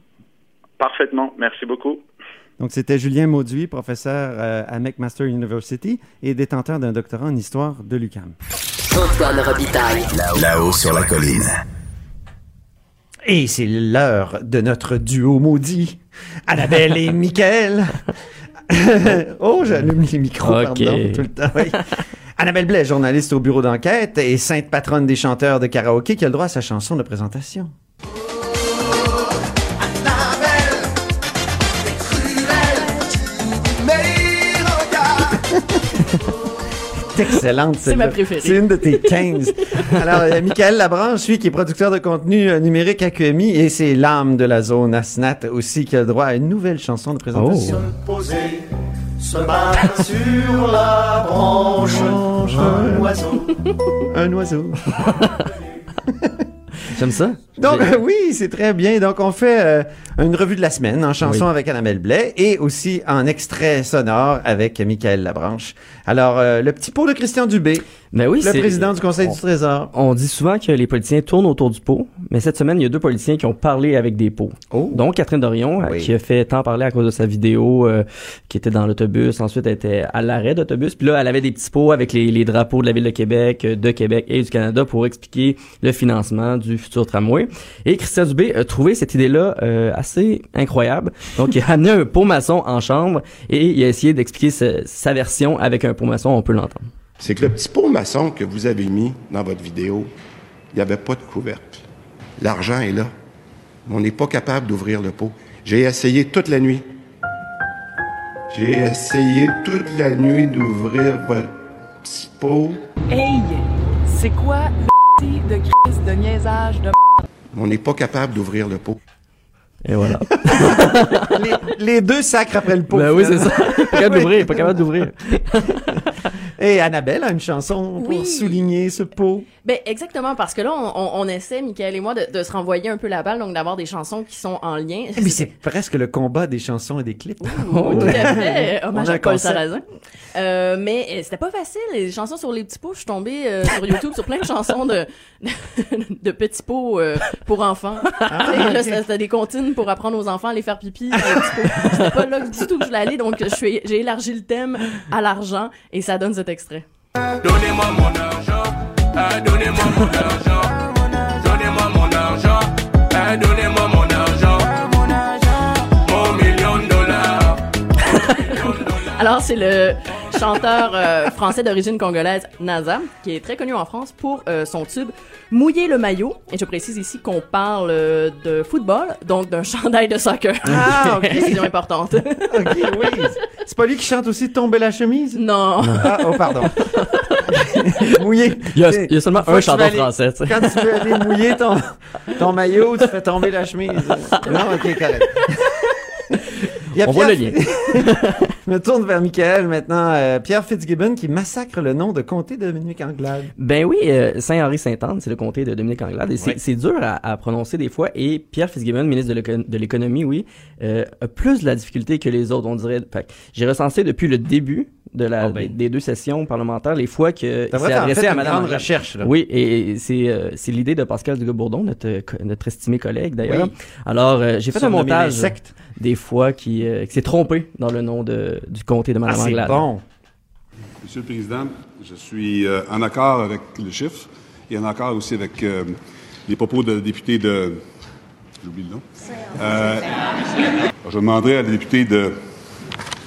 Parfaitement. Merci beaucoup.
Donc, c'était Julien Mauduit, professeur euh, à McMaster University et détenteur d'un doctorat en histoire de l'UQAM.
Antoine Robitaille.
Là-haut sur la colline.
Et c'est l'heure de notre duo maudit, Annabelle et Michael. oh, j'allume les micros, pardon, tout le temps. Annabelle Blais, journaliste au bureau d'enquête et sainte patronne des chanteurs de karaoké, qui a le droit à sa chanson de présentation. Excellente.
C'est ma préférée.
C'est une de tes 15. Alors, il y a Michael Labranche, lui, qui est producteur de contenu euh, numérique à QMI, et c'est l'âme de la zone Asnat aussi qui a le droit à une nouvelle chanson de présentation.
Oh. Se poser, se battre sur la branche, un oiseau.
un oiseau.
J'aime ça.
Donc, oui, c'est très bien. Donc, on fait euh, une revue de la semaine en chanson avec Annabelle Blais et aussi en extrait sonore avec Michael Labranche. Alors, euh, le petit pot de Christian Dubé.
Ben oui,
le président du Conseil du Trésor.
On dit souvent que les politiciens tournent autour du pot, mais cette semaine, il y a deux politiciens qui ont parlé avec des pots. Oh. Donc, Catherine Dorion, euh, qui a fait tant parler à cause de sa vidéo, qui était dans l'autobus, ensuite elle était à l'arrêt d'autobus, puis là, elle avait des petits pots avec les, les, drapeaux de la ville de Québec, de Québec et du Canada pour expliquer le financement du futur tramway. Et Christian Dubé a trouvé cette idée-là euh, assez incroyable. Donc, il a amené un pot maçon en chambre et il a essayé d'expliquer sa, version avec un pot maçon. On peut l'entendre.
C'est que le petit pot maçon que vous avez mis dans votre vidéo, il n'y avait pas de couvercle. L'argent est là. On n'est pas capable d'ouvrir le pot. J'ai essayé toute la nuit. J'ai essayé toute la nuit d'ouvrir votre petit pot.
Hey! C'est quoi le de crise de niaisage de
on n'est pas capable d'ouvrir le pot.
Et voilà.
les, deux sacres après le pot.
Ben oui, c'est ça. Pas capable d'ouvrir, pas capable d'ouvrir.
Et Annabelle a une chanson pour souligner ce pot.
Ben exactement, parce que là, on, essaie, Michael et moi, de, se renvoyer un peu la balle, donc d'avoir des chansons qui sont en lien.
Mais c'est presque le combat des chansons et des clips.
Oh, tout à fait. Hommage à Paul Sarrazin. Euh, mais euh, c'était pas facile. Les chansons sur les petits pots, je suis tombée euh, sur YouTube sur plein de chansons de, de, petits pots pour enfants. Ah, c'était des comptines pour apprendre aux enfants à les faire pipi. C'était pas là du tout que je voulais aller, donc j'ai élargi le thème à l'argent et ça donne cette extrait. Donnez-moi mon argent, donnez-moi mon argent, donnez-moi mon argent, donnez-moi mon argent, mon million de dollars. Alors, c'est le chanteur euh, français d'origine congolaise Naza, qui est très connu en France pour euh, son tube Mouiller le maillot. Et je précise ici qu'on parle euh, de football, donc d'un chandail de soccer. Ah, ok. Décision importante.
ok, oui. C'est pas lui qui chante aussi Tomber la chemise?
Non.
Ah, oh, pardon. mouiller.
Il y, a, il y a seulement un chanteur français.
Quand tu veux aller mouiller ton, ton maillot, tu fais tomber la chemise. non, ok, correct.
On voit le lien.
Je me tourne vers Michael maintenant. Euh, Pierre Fitzgibbon qui massacre le nom de comté de Dominique Anglade.
Ben oui, euh, Saint-Henri-Sainte-Anne, c'est le comté de Dominique Anglade. Et c'est dur à, prononcer des fois. Et Pierre Fitzgibbon, ministre de l'économie, oui, euh, a plus de la difficulté que les autres, on dirait. J'ai recensé depuis le début de la, ah, ben. des, deux sessions parlementaires les fois que
c'est adressé à Madame recherche.
Oui, et c'est c'est l'idée de Pascal Dugas-Bourdon, notre notre estimé collègue d'ailleurs. Alors j'ai fait un montage des fois qui, qui s'est trompé dans le nom de du comté de Mme ah, Anglade.
bon.
Monsieur le Président, je suis euh, en accord avec le chiffre et en accord aussi avec euh, les propos de la députée de... J'oublie le nom. Euh, je demanderai à la députée de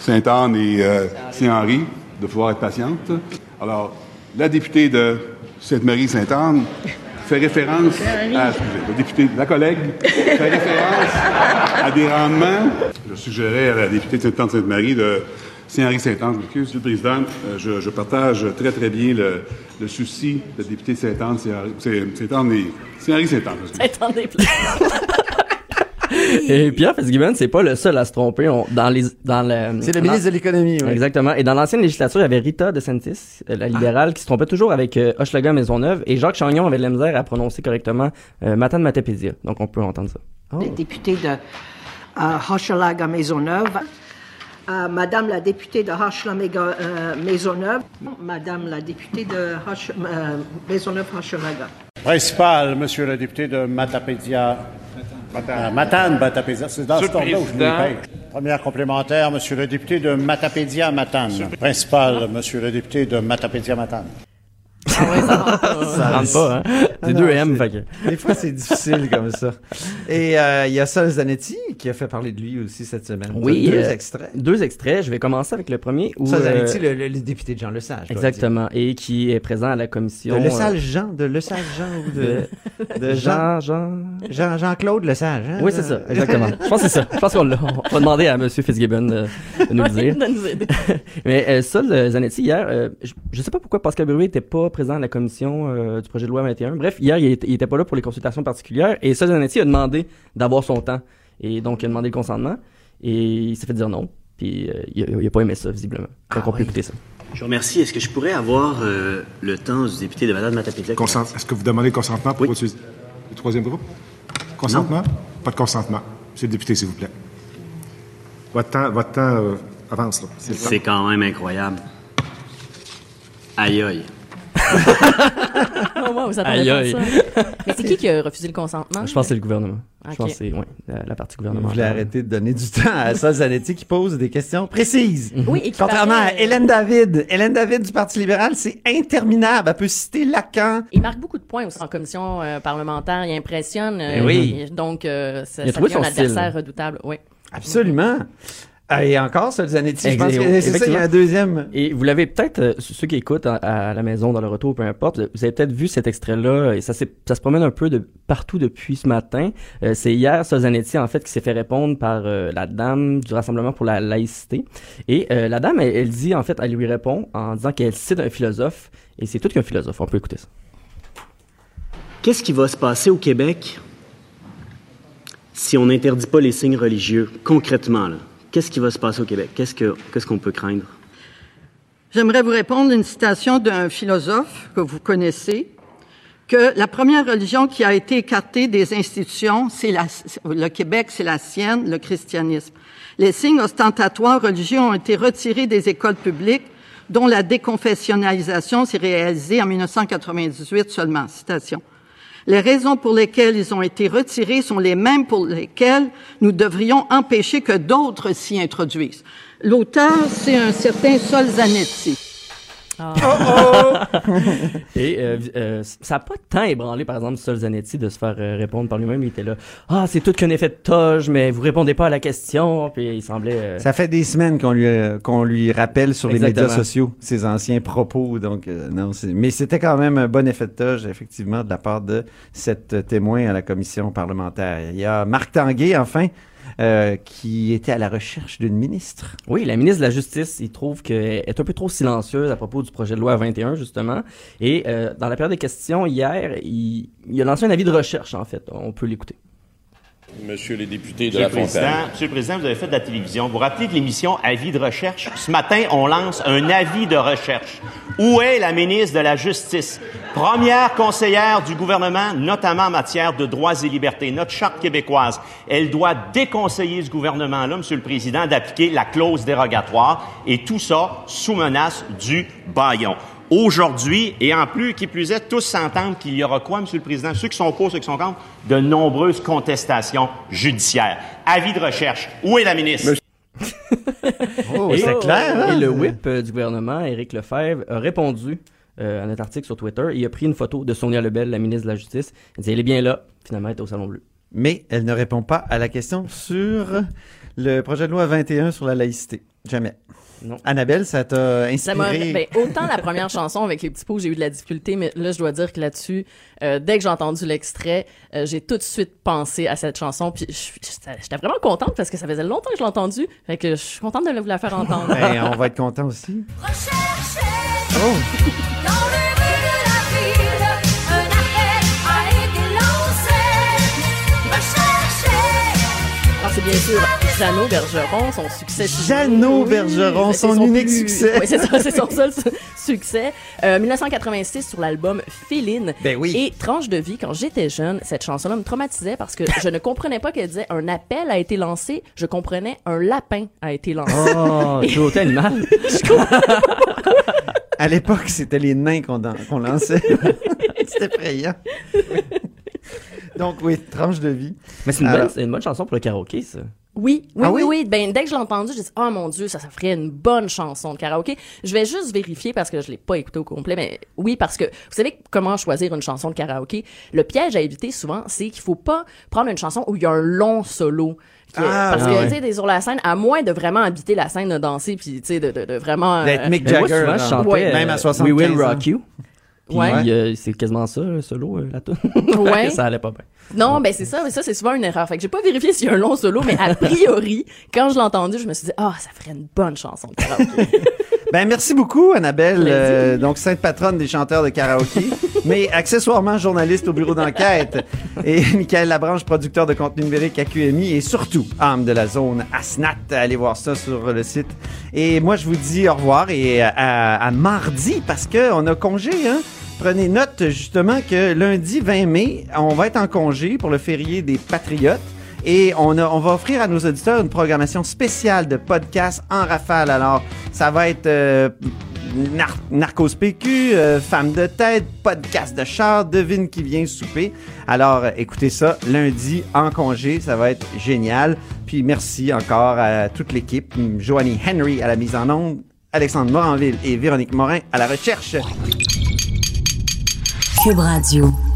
Sainte-Anne et Saint-Henri de pouvoir être patiente. Alors, la députée de Sainte-Marie-Sainte-Anne fait référence à, excusez, la députée, la collègue fait référence à des rendements. Je suggérais à la députée de Sainte-Anne-Sainte-Marie de Saint-Henri-Saint-Anne, Monsieur le Président, euh, je, je, partage très, très bien le, le souci de la députée de Sainte-Anne, Saint-Anne et Saint-Henri-Sainte-Anne.
Sainte-Anne
Et Pierre Fitzgibbon, c'est pas le seul à se tromper. On, dans les, dans le,
c'est le ministre de l'économie, oui.
Exactement. Et dans l'ancienne législature, il y avait Rita DeSantis, euh, la libérale, ah. qui se trompait toujours avec euh, Hochelaga Maisonneuve. Et Jacques Chagnon avait de la misère à prononcer correctement euh, Matane Matapédia. Donc, on peut entendre ça.
Oh. Les députés de euh, Hochelaga Maisonneuve. Euh, Madame la députée de Hochelaga euh, Maisonneuve. Madame la députée de Hoche, euh, Maisonneuve-Hochelaga.
Principal, Monsieur le député de Matapédia. Matane. Matane, Matapédia. C'est dans ce ordre-là où je me paye. Première complémentaire, Monsieur le député de Matapédia, Matane. Principal, Monsieur le député de Matapédia, Matane.
Ah ouais, ça rentre pas. ça rentre pas, hein? C'est deux M, fait que...
Des fois, c'est difficile comme ça. Et euh, il y a Sol Zanetti qui a fait parler de lui aussi cette semaine.
Oui.
Deux
euh,
extraits.
Deux extraits. Je vais commencer avec le premier. Où,
Sol Zanetti,
euh,
le, le, le, député de Jean Lesage.
Exactement. Et qui est présent à la commission.
De Lesage Jean, de Lesage Jean ou de,
de Jean, Jean,
Jean, Jean-Claude Lesage. Hein?
Oui, c'est ça. Exactement. Je pense que c'est ça. Je pense qu'on l'a. On va demander à M. Fitzgibbon de, de nous le dire.
de nous aider.
Mais euh, Sol Zanetti, hier, euh, je, je sais pas pourquoi Pascal Bruy était pas présent à la commission euh, du projet de loi 21. Bref, hier, il était, il était pas là pour les consultations particulières et Sol Zanetti a demandé d'avoir son temps. Et donc, il a demandé le consentement et il s'est fait dire non. Puis, euh, il, a, il a pas aimé ça, visiblement. Donc,
Ah
on peut
oui.
écouter ça.
Je vous remercie. Est-ce que je pourrais avoir euh, le temps du député de Madame Matapédia?
Consent- Est-ce que vous demandez le consentement pour le troisième groupe? Consentement? Pas de consentement. Monsieur le député, s'il vous plaît. Votre temps, votre temps euh, avance. C'est
quand même incroyable. Aïe aïe.
Oh, wow, vous attendez
Aïe,
pas
aïe.
ça. Mais c'est qui qui a refusé le consentement?
Je pense que c'est le gouvernement. Je pense que c'est ouais, la, la partie
Vous
gouvernementale.
voulez arrêter de donner du temps à Sol Zanetti qui pose des questions précises.
Oui, et qui
Contrairement
paraît-
à Hélène David. Hélène David du Parti libéral, c'est interminable. Elle peut citer Lacan.
Il marque beaucoup de points aussi en commission euh, parlementaire. Il impressionne. euh,
Ben oui.
et Donc, euh, ça,
Il a
ça
trouvé
devient un
style.
adversaire redoutable. Oui.
Absolument. Ah, Et encore, Sol Zanetti, je pense que c'est ça, il y a un deuxième.
Et vous l'avez peut-être, euh, ceux qui écoutent à, à la maison, dans le retour, peu importe, vous avez peut-être vu cet extrait-là, et ça, ça se promène un peu de partout depuis ce matin. Euh, c'est hier, Sozanetti, en fait, qui s'est fait répondre par euh, la dame du Rassemblement pour la laïcité. Et euh, la dame, elle, elle dit, en fait, elle lui répond en disant qu'elle cite un philosophe, et c'est tout qu'un philosophe. On peut écouter ça.
Qu'est-ce qui va se passer au Québec si on n'interdit pas les signes religieux, concrètement? là? Qu'est-ce qui va se passer au Québec? Qu'est-ce que- qu'est-ce qu'on peut craindre?
J'aimerais vous répondre une citation d'un philosophe que vous connaissez, que la première religion qui a été écartée des institutions, c'est le Québec, c'est la sienne, le christianisme. Les signes ostentatoires religieux ont été retirés des écoles publiques, dont la déconfessionnalisation s'est réalisée en 1998 seulement. Citation. Les raisons pour lesquelles ils ont été retirés sont les mêmes pour lesquelles nous devrions empêcher que d'autres s'y introduisent. L'auteur, c'est un certain
Et euh, euh, ça n'a pas tant ébranlé, par exemple, Sol Zanetti de se faire euh, répondre par lui-même. Il était là, ah, c'est tout qu'un effet de toge, mais vous répondez pas à la question. Puis il semblait. euh,
Ça fait des semaines qu'on lui, euh, qu'on lui rappelle sur les médias sociaux ses anciens propos. Donc, euh, non, mais c'était quand même un bon effet de toge, effectivement, de la part de cette témoin à la commission parlementaire. Il y a Marc Tanguay, enfin, euh, qui était à la recherche d'une ministre.
Oui, la ministre de la Justice, il trouve qu'elle est un peu trop silencieuse à propos du projet de loi 21, justement. Et euh, dans la période des questions, hier, il, il a lancé un avis de recherche, en fait. On peut l'écouter.
Monsieur les députés de
Monsieur
la
le, Président,
Fontaine.
Monsieur le Président, vous avez fait de la télévision. Vous vous rappelez de l'émission Avis de recherche? Ce matin, on lance un avis de recherche. Où est la ministre de la Justice? Première conseillère du gouvernement, notamment en matière de droits et libertés. Notre charte québécoise, elle doit déconseiller ce gouvernement-là, Monsieur le Président, d'appliquer la clause dérogatoire et tout ça sous menace du baillon. Aujourd'hui, et en plus, qui plus est, tous s'entendent qu'il y aura quoi, Monsieur le Président? Ceux qui sont pour, ceux qui sont contre, de nombreuses contestations judiciaires. Avis de recherche. Où est la ministre?
Oh,
et,
c'est clair, hein?
et le whip euh, du gouvernement, Éric Lefebvre, a répondu euh, à notre article sur Twitter. Il a pris une photo de Sonia Lebel, la ministre de la Justice. Il dit, elle est bien là. Finalement, elle est au Salon Bleu.
Mais elle ne répond pas à la question sur le projet de loi 21 sur la laïcité. Jamais. Annabelle, ça t'a
Ça m'a-
inspiré?
ben, autant la première chanson avec les petits pots, j'ai eu de la difficulté, mais là, je dois dire que là-dessus, euh, dès que j'ai entendu l'extrait, euh, j'ai tout de suite pensé à cette chanson. Puis je- j'étais vraiment contente parce que ça faisait longtemps que je l'ai entendue. Fait que je suis contente de vous la faire entendre.
Ben, on va être content aussi. Oh!
Alors, c'est bien sûr Jeannot Bergeron, son succès.
Jeannot Bergeron, son unique succès.
Oui, c'est ça, c'est son seul su- succès. Euh, 1986 sur l'album Féline.
Ben oui.
Et Tranche de vie, quand j'étais jeune, cette chanson-là me traumatisait parce que je ne comprenais pas qu'elle disait un appel a été lancé, je comprenais un lapin a été lancé.
Oh,
Et-
cruauté animale.
Je comprenais
À l'époque, c'était les nains qu'on lançait. c'était effrayant. Donc, oui, tranche de vie.
Mais c'est une,
Alors-
bonne- c'est une bonne chanson pour le karaoké, ça.
Oui, oui,
Ah
oui,
oui?
oui. Ben, dès que je l'ai entendu, j'ai dit, oh mon Dieu, ça, ça ferait une bonne chanson de karaoké. Je vais juste vérifier parce que je l'ai pas écouté au complet, mais oui, parce que vous savez comment choisir une chanson de karaoké? Le piège à éviter souvent, c'est qu'il faut pas prendre une chanson où il y a un long solo. Qui est-
Ah,
parce
ah
que,
ouais.
tu sais, sur la scène, à moins de vraiment habiter la scène de danser, puis, tu sais, de, de, de vraiment...
D'être
euh,
Mick
moi,
Jagger.
souvent, je
genre.
chantais
Ouais.
Même à
euh,
75
We Will
ans.
Rock You. Puis,
Ouais.
euh, c'est quasiment ça, le solo, euh, la tune.
Ouais.
ça allait pas bien.
Non, ben c'est ça, mais ça c'est souvent une erreur. Fait que j'ai pas vérifié s'il y a un long solo, mais a priori, quand je l'ai entendu, je me suis dit ah, ça ferait une bonne chanson de karaoké.
Ben, merci beaucoup, Annabelle. Euh, donc, sainte patronne des chanteurs de karaoké, mais accessoirement journaliste au bureau d'enquête. Et Michael Labranche, producteur de contenu numérique à QMI et surtout âme de la zone ASNAT. Allez voir ça sur le site. Et moi, je vous dis au revoir et à, à mardi parce que on a congé, hein. Prenez note justement que lundi 20 mai, on va être en congé pour le férié des Patriotes. Et on, va offrir à nos auditeurs une programmation spéciale de podcasts en rafale. Alors, ça va être euh, Nar- Narcos PQ, euh, Femme de tête, podcast de char, devine qui vient souper. Alors, écoutez ça lundi en congé, ça va être génial. Puis merci encore à toute l'équipe, Joanie Henry à la mise en onde, Alexandre Moranville et Véronique Morin à la recherche.
Cube Radio.